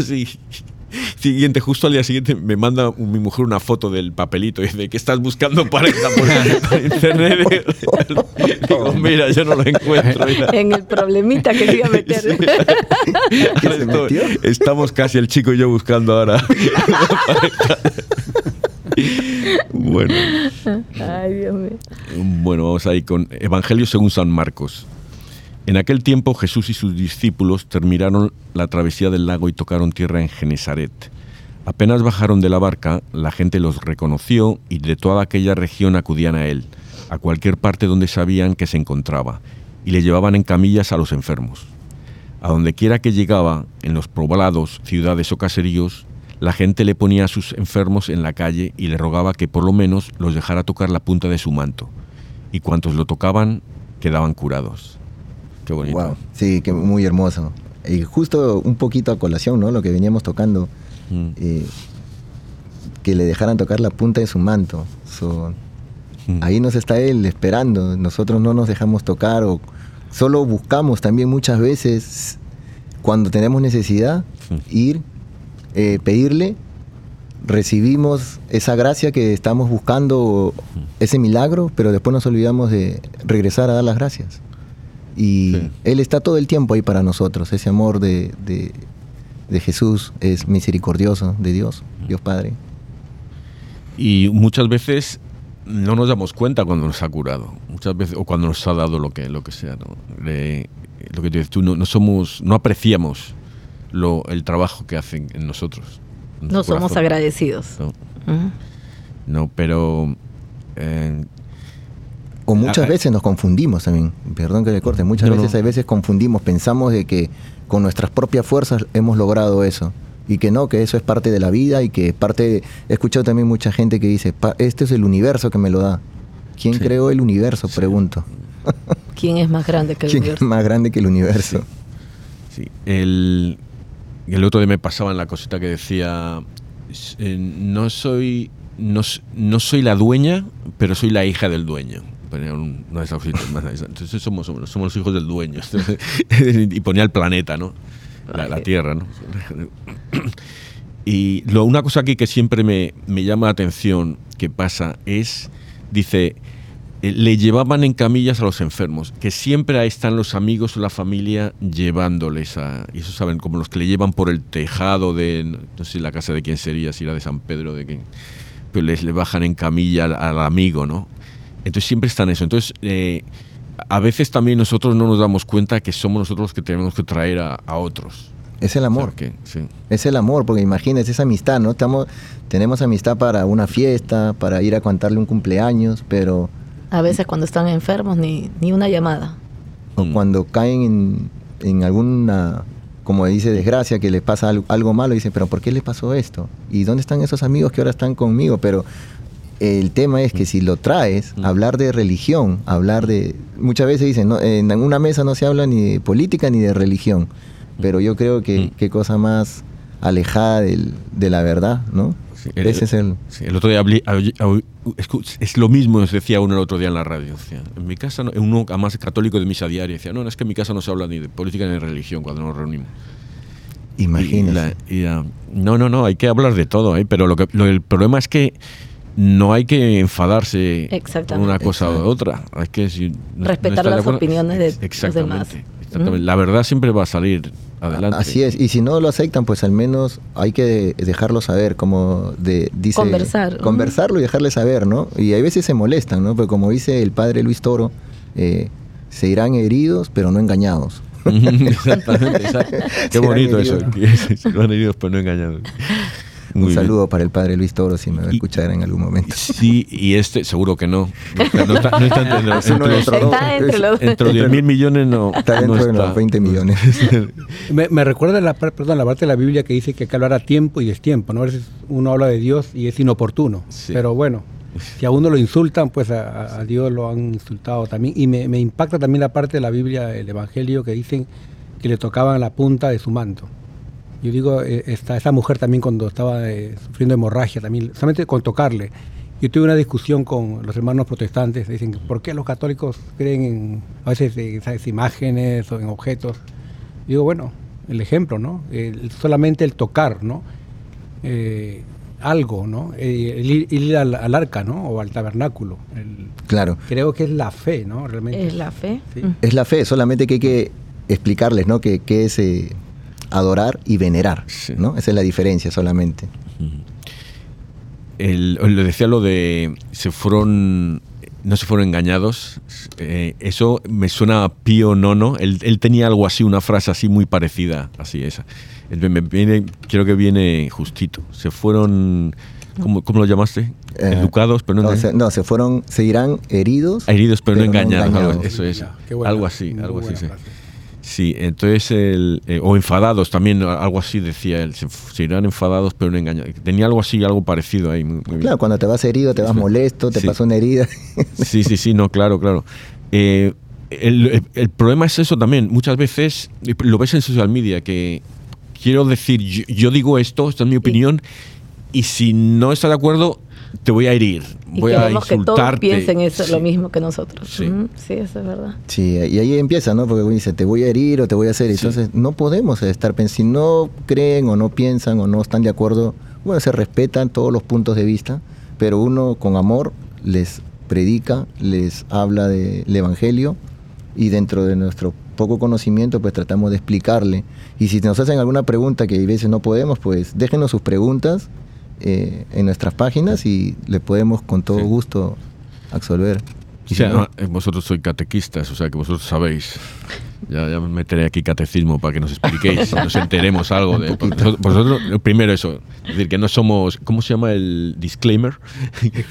siguiente, justo al día siguiente, me manda mi mujer una foto del papelito y dice, ¿qué estás buscando pareja por, internet? digo, mira, yo no lo encuentro. En el problemita que iba a meter. Estamos casi el chico y yo buscando ahora. Bueno. Ay, Dios mío. Bueno, vamos ahí con Evangelio según San Marcos. En aquel tiempo Jesús y sus discípulos terminaron la travesía del lago y tocaron tierra en Genesaret. Apenas bajaron de la barca, la gente los reconoció y de toda aquella región acudían a él, a cualquier parte donde sabían que se encontraba, y le llevaban en camillas a los enfermos. A donde quiera que llegaba, en los poblados, ciudades o caseríos, la gente le ponía a sus enfermos en la calle y le rogaba que por lo menos los dejara tocar la punta de su manto. Y cuantos lo tocaban quedaban curados. Qué bonito. Sí, que muy hermoso. Y justo un poquito a colación, ¿no? Lo que veníamos tocando. Mm. Eh, que le dejaran tocar la punta de su manto. Mm. Ahí nos está él esperando. Nosotros no nos dejamos tocar o solo buscamos también muchas veces cuando tenemos necesidad mm. ir eh, pedirle, recibimos esa gracia que estamos buscando, ese milagro, pero después nos olvidamos de regresar a dar las gracias. Y Él está todo el tiempo ahí para nosotros, ese amor de, de, Jesús es misericordioso, de Dios, Dios Padre. Y muchas veces no nos damos cuenta cuando nos ha curado, muchas veces, o cuando nos ha dado lo que, lo que sea. ¿no? lo que tú, no, no, somos, no apreciamos lo, el trabajo que hacen en nosotros. no somos agradecidos. No, pero... Eh, o muchas veces nos confundimos también, perdón que le corte, muchas veces hay veces confundimos, pensamos de que con nuestras propias fuerzas hemos logrado eso y que no, que eso es parte de la vida y que parte, he escuchado también mucha gente que dice, este es el universo que me lo da. ¿Quién creó el universo? Pregunto. ¿Quién es más grande que el universo? más grande que el universo? Sí. El, el otro día me pasaba en la cosita que decía, eh, no soy no, no, soy la dueña, pero soy la hija del dueño. Entonces somos, somos, los hijos del dueño. y ponía el planeta, ¿no? La, Tierra, ¿no? Y lo, una cosa aquí que siempre me, me llama la atención que pasa es, dice, eh, le llevaban en camillas a los enfermos, que siempre ahí están los amigos o la familia llevándoles a... Y eso saben, como los que le llevan por el tejado de... No sé la casa de quién sería, si era de San Pedro, de quién... Pero les le bajan en camilla al, amigo, ¿no? Entonces siempre están eso. Entonces, eh, a veces también nosotros no nos damos cuenta que somos nosotros los que tenemos que traer a, otros. Es el amor. sí. Es el amor, porque imagínate esa amistad, ¿no? Estamos, tenemos amistad para una fiesta, para ir a contarle un cumpleaños, pero a veces cuando están enfermos ni, ni una llamada. O mm. cuando caen en, en, alguna, como dice, desgracia, que les pasa algo, algo malo, dicen, pero ¿por qué le pasó esto? ¿Y dónde están esos amigos que ahora están conmigo? Pero el tema es que si lo traes, mm. hablar de religión, hablar de... Muchas veces dicen, no, en una mesa no se habla ni de política ni de religión, mm. pero yo creo que qué cosa más alejada del, de la verdad, ¿no? El, Ese es el... el otro día hablé, es lo mismo, nos decía uno el otro día en la radio. en mi casa, no, uno más católico de misa diaria, decía, no, no, es que en mi casa no se habla ni de política ni de religión cuando nos reunimos. Imagínate. no, no, no, hay que hablar de todo, ¿eh? pero lo que, el problema es que no hay que enfadarse con una cosa u otra. Hay que respetar las opiniones de los demás. La verdad siempre va a salir adelante. Así es, y si no lo aceptan, pues al menos hay que dejarlo saber, como de, dice... Conversar. Conversarlo y dejarle saber, ¿no? Y a veces se molestan, ¿no? Porque como dice el padre Luis Toro, eh, se irán heridos, pero no engañados. Exactamente, Qué bonito eso, se irán heridos, pero no engañados. Un saludo para el padre Luis Toro si me va a escuchar en algún momento. Sí, y este seguro que no. No está, no está entre, los, entre, los, entre 10 mil millones no. Está dentro de los 20 millones. me, recuerda la, perdón, la parte de la Biblia que dice que hay que hablar a tiempo y destiempo. ¿no? A veces uno habla de Dios y es inoportuno. Pero bueno, si a uno lo insultan, pues a, Dios lo han insultado también. Y me, me impacta también la parte de la Biblia, el Evangelio, que dicen que le tocaban la punta de su manto. Yo digo, eh, esta, esa mujer también cuando estaba eh, sufriendo hemorragia, también, solamente con tocarle. Yo tuve una discusión con los hermanos protestantes, dicen, ¿por qué los católicos creen en, a veces en esas imágenes o en objetos? digo, bueno, el ejemplo, ¿no? solamente el tocar, ¿no? Eh, algo, ¿no? el ir, al, arca, ¿no? O al tabernáculo. claro. Creo que es la fe, ¿no? Realmente. Es la fe. Es la fe, solamente que hay que explicarles, ¿no? Que, que es adorar y venerar, ¿no? Esa es la diferencia solamente. El, le decía lo de se fueron no se fueron engañados. Eh, eso me suena a Pío Nono. Él, él, tenía algo así, una frase así muy parecida, así esa. Me viene, creo que viene justito. Se fueron, ¿cómo, cómo lo llamaste? Eh, Educados, pero no, no, se, no, se, fueron, se irán heridos. Heridos, pero, no engañados. Eso es. algo así, algo así. Sí, entonces, el, eh, o enfadados también, algo así decía él, se, irán enfadados pero no engañados. Tenía algo así, algo parecido ahí. claro, cuando te vas herido, te vas molesto, te pasó una herida. sí, sí, sí, no, claro, claro. Eh, el, el, problema es eso también, muchas veces lo ves en social media, que quiero decir, yo, digo esto, esta es mi opinión, y si no está de acuerdo, te voy a herir, voy a insultarte. que todos piensen eso, lo mismo que nosotros. Sí. sí, eso es verdad. Sí, y ahí empieza, ¿no? Porque dice, te voy a herir o te voy a hacer. Entonces, no podemos estar pensando, si no creen o no piensan o no están de acuerdo, bueno, se respetan todos los puntos de vista, pero uno con amor les predica, les habla del Evangelio y dentro de nuestro poco conocimiento, pues tratamos de explicarle. Y si nos hacen alguna pregunta que a veces no podemos, pues déjenos sus preguntas eh, en nuestras páginas y le podemos con todo gusto absolver. Eh, vosotros sois catequistas, o sea que vosotros sabéis. Ya, ya, meteré aquí catecismo para que nos expliquéis, nos enteremos algo de vosotros. Primero eso, es decir, que no somos, ¿cómo se llama el disclaimer?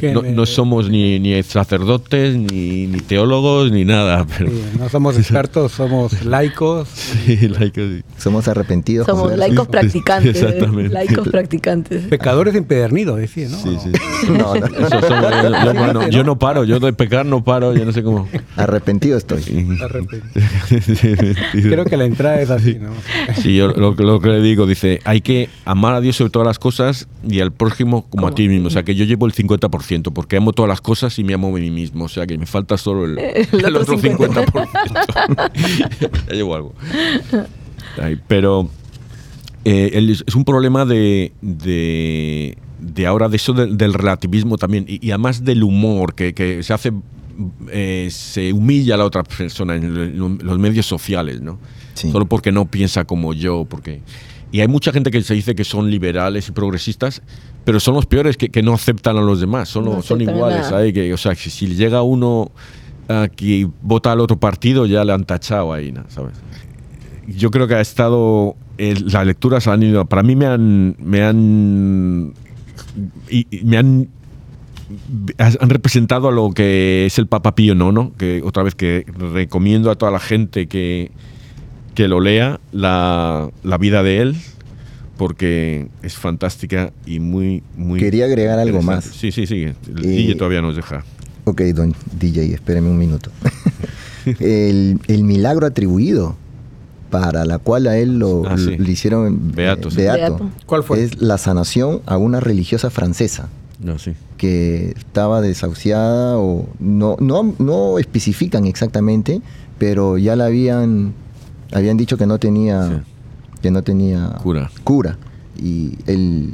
No, somos ni, ni sacerdotes, ni, ni, teólogos, ni nada. Pero... no somos expertos, somos laicos. Sí, laicos. Somos arrepentidos. Somos laicos practicantes. Exactamente. Laicos practicantes. Pecadores empedernidos, decía, ¿no? Sí, sí. No, yo, no paro, yo de pecar no paro, yo no sé cómo. Arrepentido estoy. Arrepentido. Creo que la entrada es así, ¿no? Sí, yo lo, lo que le digo, dice, hay que amar a Dios sobre todas las cosas y al prójimo como a ti mismo. O sea, que yo llevo el 50% porque amo todas las cosas y me amo a mí mismo. O sea, que me falta solo el, El el otro otro 50%. ya llevo algo. Pero eh, el- es un problema de, de, de ahora, de eso del, del relativismo también, y, y además del humor, que, que se hace, eh, se humilla a la otra persona en lo- los medios sociales, ¿no? Sí. Solo porque no piensa como yo, porque... Y hay mucha gente que se dice que son liberales y progresistas, pero son los peores que, que no aceptan a los demás, son, No son iguales. ¿sabes? Que, o sea, que si llega uno aquí y vota al otro partido, ya le han tachado ahí, ¿no? ¿sabes? yo creo que ha estado eh, las lecturas han ido para mí me han me han y, y me han han representado a lo que es el Papa Pío IX, que otra vez que recomiendo a toda la gente que, que lo lea, la, la vida de él, porque es fantástica y muy, muy... Quería agregar algo más. Sí, sí, sí, el Eh, DJ todavía nos deja. Ok, don DJ, espéreme un minuto. el, el milagro atribuido para la cual a él lo, Ah, sí. le hicieron Beato, eh, sí. beato, Beato. ¿Cuál fue? es la sanación a una religiosa francesa No, sí. Que estaba desahuciada o no, no, no especifican exactamente, pero ya la habían, habían dicho que no tenía, Sí. que no tenía Cura. cura. Y él,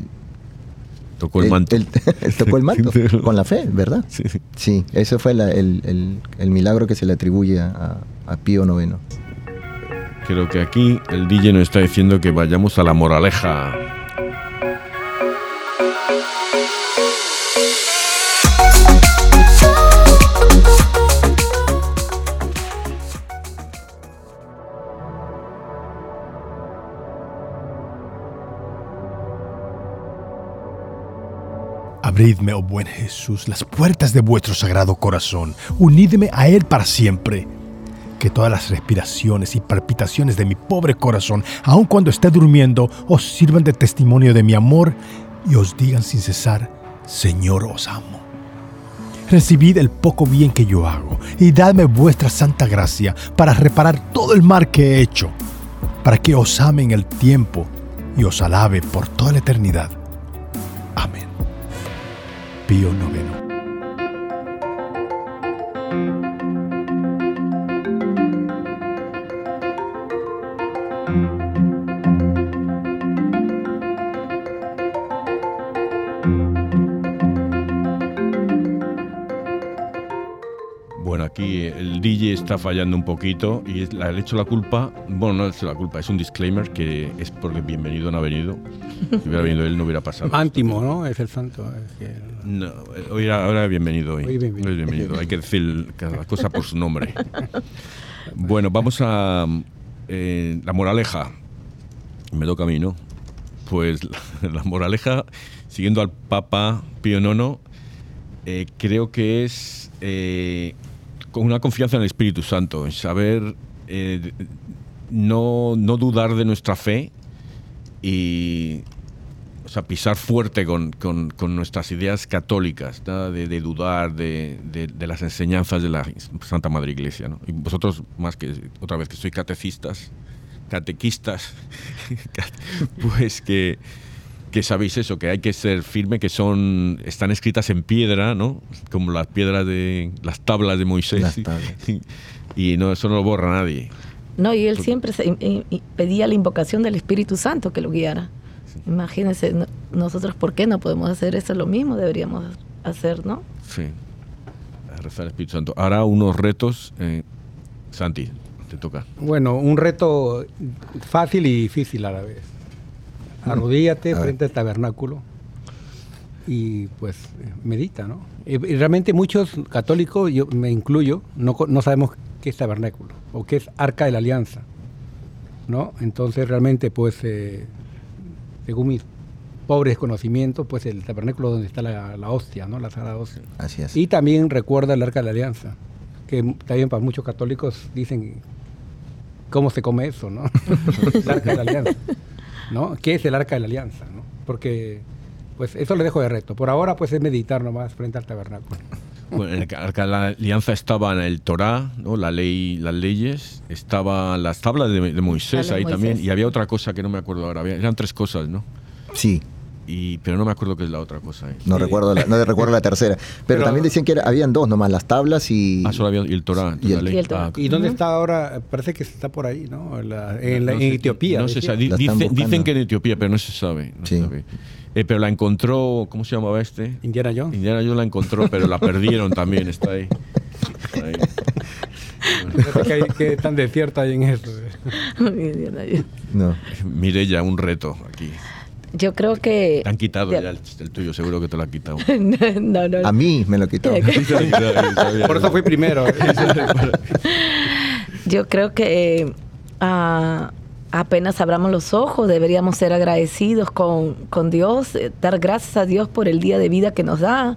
Tocó el manto. tocó el manto con la fe, ¿verdad? Sí. Sí, ese fue la- el, el- el milagro que se le atribuye a, a Pío IX. Creo que aquí el DJ nos está diciendo que vayamos a la moraleja. Abridme, oh buen Jesús, las puertas de vuestro sagrado corazón. Unidme a Él para siempre. Que todas las respiraciones y palpitaciones de mi pobre corazón, aun cuando esté durmiendo, os sirvan de testimonio de mi amor y os digan sin cesar, Señor, os amo. Recibid el poco bien que yo hago y dadme vuestra santa gracia para reparar todo el mal que he hecho, para que os ame en el tiempo y os alabe por toda la eternidad. Amén. Pío noveno. Bueno, aquí el DJ está fallando un poquito y le he hecho la culpa. Bueno, no es la culpa, es un disclaimer que es porque bienvenido no ha venido. Si hubiera venido él, no hubiera pasado. Mántimo, ¿no? Es el santo. es que- No, hoy era, ahora bienvenido hoy. Hoy bienvenido. Hoy bienvenido. Hay que decir cada cosa por su nombre. Bueno, vamos a eh, la moraleja. Me toca a mí, ¿no? Pues la, la moraleja, siguiendo al Papa Pío IX, eh, creo que es eh, con una confianza en el Espíritu Santo, en saber eh, no, no dudar de nuestra fe y pisar fuerte con, con- nuestras ideas católicas, de, dudar de, de- de las enseñanzas de la Santa Madre Iglesia. ¿no? Y vosotros, más que otra vez que sois catecistas, catequistas, pues que, que sabéis eso, que hay que ser firme, que son están escritas en piedra, ¿no? Como las piedras de las tablas de Moisés. Las tablas. Y no, eso no lo borra nadie. No, y él siempre se- y- y pedía la invocación del Espíritu Santo que lo guiara. Imagínense, no- nosotros, ¿por qué no podemos hacer eso? Lo mismo deberíamos hacer, ¿no? Sí. A rezar al Espíritu Santo. Ahora unos retos. eh, Santi, te toca. Bueno, un reto fácil y difícil a la vez. Arrodíllate frente al tabernáculo y pues medita, ¿no? Y, y realmente muchos católicos, yo me incluyo, no, no sabemos qué es tabernáculo o qué es arca de la alianza, ¿no? Entonces realmente pues, eh, según mis pobres conocimientos, pues el tabernáculo donde está la, la hostia, ¿no? La sagrada hostia. Así es. Y también recuerda el Arca de la Alianza, que también para muchos católicos dicen, ¿cómo se come eso, no? el Arca de la Alianza, ¿no? ¿Qué es el Arca de la Alianza, no? Porque, pues eso le dejo de reto. Por ahora, pues es meditar nomás frente al tabernáculo. Bueno, la alianza estaba en el Torá, ¿no? la ley, las leyes, estaba las tablas de, Moisés ahí también, y había otra cosa que no me acuerdo ahora, eran tres cosas, ¿no? Sí. Y, pero no me acuerdo qué es la otra cosa. ¿eh? No, recuerdo la, no recuerdo la tercera. Pero, también decían que habían dos nomás, las tablas y... Ah, solo había y el Torah. Y, y, dónde está ahora? Parece que está por ahí, ¿no? En, Etiopía. No se sabe. dicen que en Etiopía, pero no se sabe. No se sabe. Eh, pero la encontró, ¿cómo se llamaba este? Indiana Jones. Indiana Jones la encontró, pero la perdieron también, está ahí. Está ahí. ¿Qué, ¿Qué, tan desierta hay en eso? no. Mire ya un reto aquí. Yo creo que... Te han quitado ya el, tuyo, seguro que te lo han quitado. no, no, A mí me lo quitó. Por eso fui primero. Yo creo que uh, apenas abramos los ojos, deberíamos ser agradecidos con, con Dios, eh, dar gracias a Dios por el día de vida que nos da.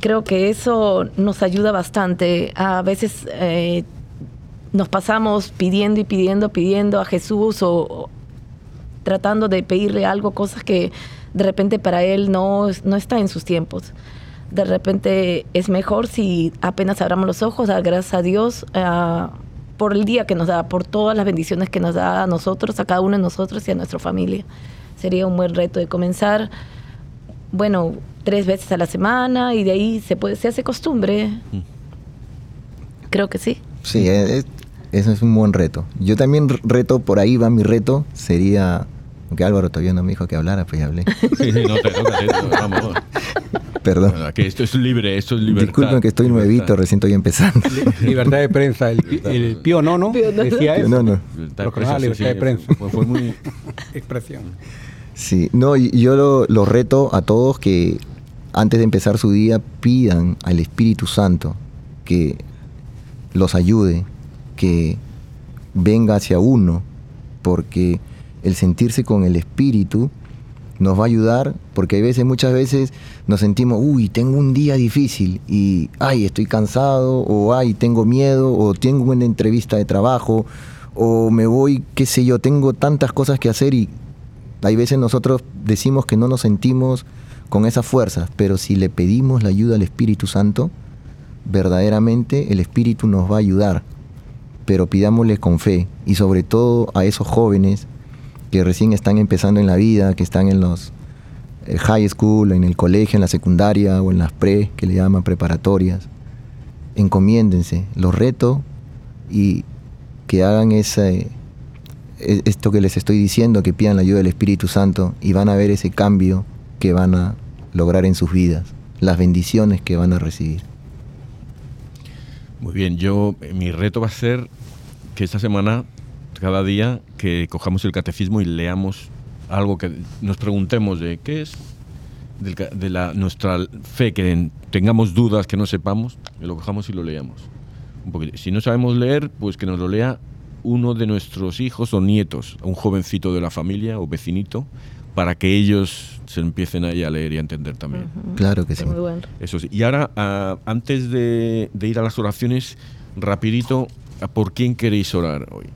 Creo que eso nos ayuda bastante. A veces eh, nos pasamos pidiendo y pidiendo, pidiendo a Jesús o, tratando de pedirle algo, cosas que de repente para Él no, no está en sus tiempos. De repente es mejor si apenas abramos los ojos, dar gracias a Dios. Uh, por el día que nos da, por todas las bendiciones que nos da a nosotros, a cada uno de nosotros y a nuestra familia. Sería un buen reto de comenzar, bueno, tres veces a la semana y de ahí se, puede, se hace costumbre. Mm. Creo que sí. Sí, es, eso es un buen reto. Yo también reto, por ahí va mi reto, sería, aunque Álvaro todavía no me dijo que hablara, pues ya hablé. Sí, sí, no te vamos. Perdón. Que esto es libre, esto es libertad. Disculpen que estoy nuevito, recién estoy empezando. Libertad de prensa. El, el Pío Nono decía eso. No, no. Libertad de prensa. Fue, muy expresión. Sí, no, yo lo, lo reto a todos que antes de empezar su día pidan al Espíritu Santo que los ayude, que venga hacia uno, porque el sentirse con el Espíritu nos va a ayudar, porque hay veces, muchas veces nos sentimos, uy, tengo un día difícil y, ay, estoy cansado, o ay, tengo miedo, o tengo una entrevista de trabajo, o me voy, qué sé yo, tengo tantas cosas que hacer y hay veces nosotros decimos que no nos sentimos con esas fuerzas, pero si le pedimos la ayuda al Espíritu Santo, verdaderamente el Espíritu nos va a ayudar, pero pidámosle con fe y sobre todo a esos jóvenes que recién están empezando en la vida, que están en los eh, high school, en el colegio, en la secundaria o en las pre, que le llaman preparatorias. Encomiéndense, los reto y que hagan ese, e, esto que les estoy diciendo, que pidan la ayuda del Espíritu Santo y van a ver ese cambio que van a lograr en sus vidas, las bendiciones que van a recibir. Muy bien, yo mi reto va a ser que esta semana cada día que cojamos el catecismo y leamos algo que nos preguntemos de qué es de la, nuestra fe, que tengamos dudas, que no sepamos, que lo cojamos y lo leamos. Un Si no sabemos leer, pues que nos lo lea uno de nuestros hijos o nietos, un jovencito de la familia o vecinito, para que ellos se empiecen ahí a leer y a entender también. Claro que sí. Eso sí. Y ahora, ah, antes de, de ir a las oraciones, rapidito, ¿por quién queréis orar hoy?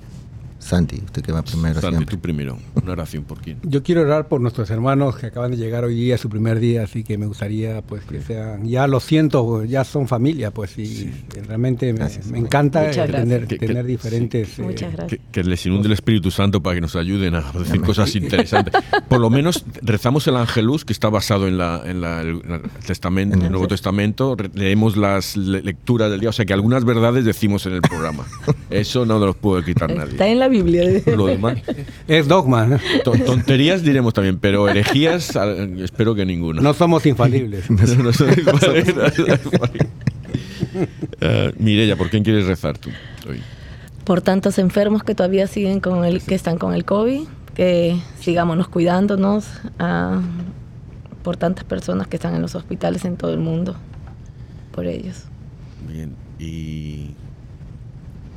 Santi, usted que va primero. Santi, tú primero. Una oración por quién. Yo quiero orar por nuestros hermanos que acaban de llegar hoy día, su primer día, así que me gustaría pues que sean, ya lo siento, ya son familia, pues y realmente me, encanta tener, tener diferentes... Eh, Muchas gracias. Que, les inunde el Espíritu Santo para que nos ayuden a decir cosas interesantes. Por lo menos rezamos el Angelus, que está basado en, la, en, la, el, testamento, en el Nuevo Testamento, leemos las lecturas del día, o sea que algunas verdades decimos en el programa. Eso no nos lo puede quitar nadie. Está en la Biblia. Lo demás. Es dogma. Tonterías diremos también, pero herejías espero que ninguna. No somos infalibles. no, somos infalibles. uh, ¿por quién quieres rezar tú hoy? Por tantos enfermos que todavía siguen con el, que están con el COVID, que sigámonos cuidándonos, uh, por tantas personas que están en los hospitales en todo el mundo, por ellos. Bien, y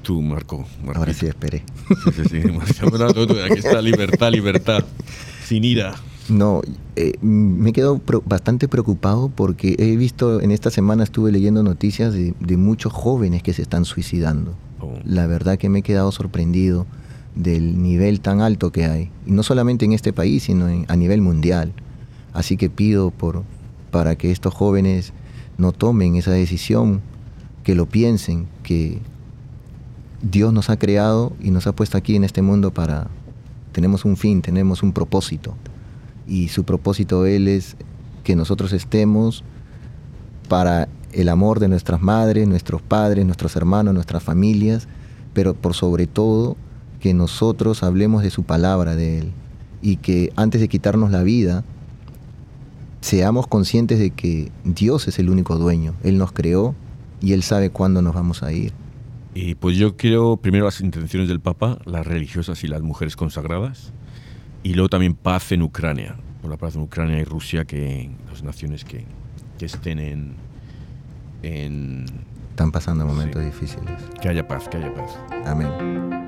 Tú, Marco. Ahora sí esperé. Sí, sí, sí. Aquí está libertad, libertad. Sin ira. No, eh, me he quedado bastante preocupado porque he visto, en esta semana estuve leyendo noticias de, muchos jóvenes que se están suicidando. Oh. La verdad que me he quedado sorprendido del nivel tan alto que hay. Y no solamente en este país, sino a nivel mundial. Así que pido por, para que estos jóvenes no tomen esa decisión, que lo piensen, que Dios nos ha creado y nos ha puesto aquí en este mundo para, tenemos un fin, tenemos un propósito. Y su propósito Él es que nosotros estemos para el amor de nuestras madres, nuestros padres, nuestros hermanos, nuestras familias, pero por sobre todo que nosotros hablemos de su palabra, de Él, y que antes de quitarnos la vida, seamos conscientes de que Dios es el único dueño, Él nos creó y Él sabe cuándo nos vamos a ir. Y pues yo quiero primero las intenciones del Papa, las religiosas y las mujeres consagradas, y luego también paz en Ucrania, por la paz en Ucrania y Rusia, que las naciones que, que estén en, en... Están pasando momentos difíciles. Que haya paz, que haya paz. Amén.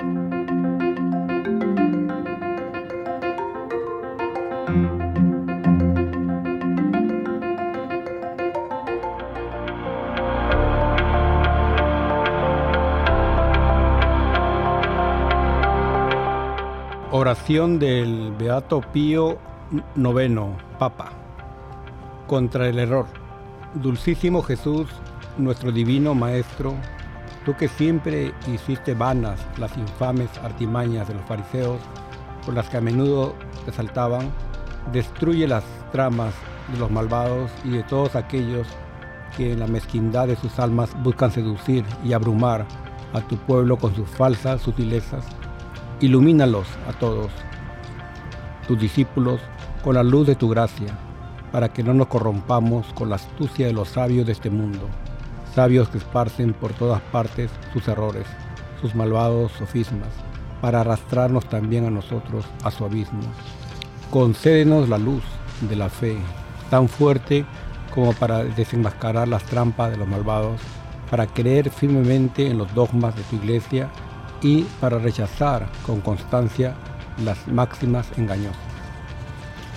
Oración del Beato Pío IX, Papa. Contra el error. Dulcísimo Jesús, nuestro divino Maestro, tú que siempre hiciste vanas las infames artimañas de los fariseos, por las que a menudo te saltaban, destruye las tramas de los malvados y de todos aquellos que en la mezquindad de sus almas buscan seducir y abrumar a tu pueblo con sus falsas sutilezas Ilumínalos a todos, tus discípulos, con la luz de tu gracia, para que no nos corrompamos con la astucia de los sabios de este mundo, sabios que esparcen por todas partes sus errores, sus malvados sofismas, para arrastrarnos también a nosotros a su abismo. Concédenos la luz de la fe, tan fuerte como para desenmascarar las trampas de los malvados, para creer firmemente en los dogmas de tu iglesia y para rechazar con constancia las máximas engañosas.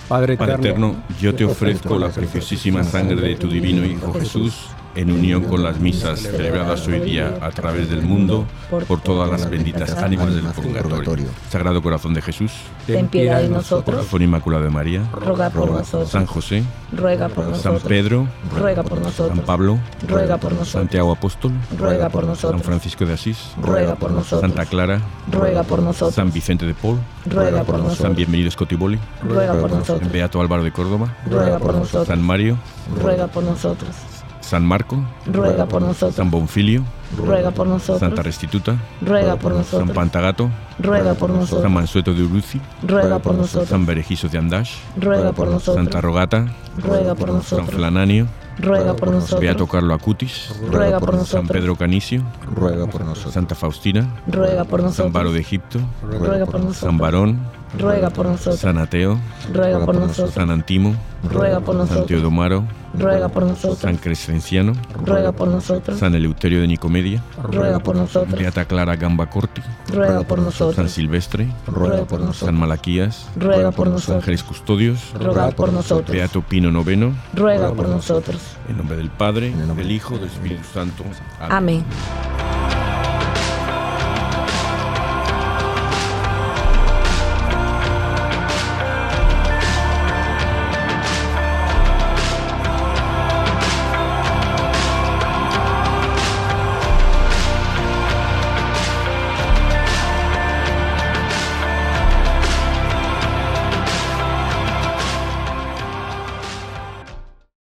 Padre eterno, yo te ofrezco la preciosísima sangre de tu divino Hijo Jesús en unión con las misas celebradas hoy día a través del mundo por todas las benditas ánimas del purgatorio. Sagrado Corazón de Jesús, ten piedad de nosotros. Corazón Inmaculado de María, ruega por nosotros. San José, ruega por nosotros. San Pedro, ruega por nosotros. San Pablo, ruega por nosotros. Santiago Apóstol, ruega por nosotros. San Francisco de Asís, ruega por nosotros. Santa Clara, ruega por nosotros. San Vicente de Paul, ruega por nosotros. San Bienvenido Scotiboli, ruega por nosotros. Beato Álvaro de Córdoba, ruega por nosotros. San Mario, ruega por nosotros. San Marco, ruega por nosotros. San Bonfilio, ruega por nosotros. Santa Restituta, ruega por nosotros. San Pantagato, ruega por nosotros. San Mansueto de Uruzi, ruega por nosotros. San Berejizo de Andash, ruega por nosotros. Santa Rogata, ruega por nosotros. San Flananio, ruega por nosotros. Beato Carlo Acutis, ruega por nosotros. San Pedro Canicio, ruega por nosotros. Santa Faustina, ruega por nosotros. San Baro de Egipto, ruega por nosotros. San Barón, ruega por nosotros. San Ateo, ruega por nosotros. San Antimo, ruega por nosotros. San Teodomaro, ruega por nosotros. San Crescenciano, ruega por nosotros. San Eleuterio de Nicomedia, ruega por nosotros. Beata Clara Gamba Corti, ruega por nosotros. San Silvestre, ruega por nosotros. San Malaquías, ruega por nosotros. Ángeles Custodios, ruega por nosotros. Beato Pino Noveno, ruega por nosotros. En nombre del Padre, del Hijo, del Espíritu Santo. Amén.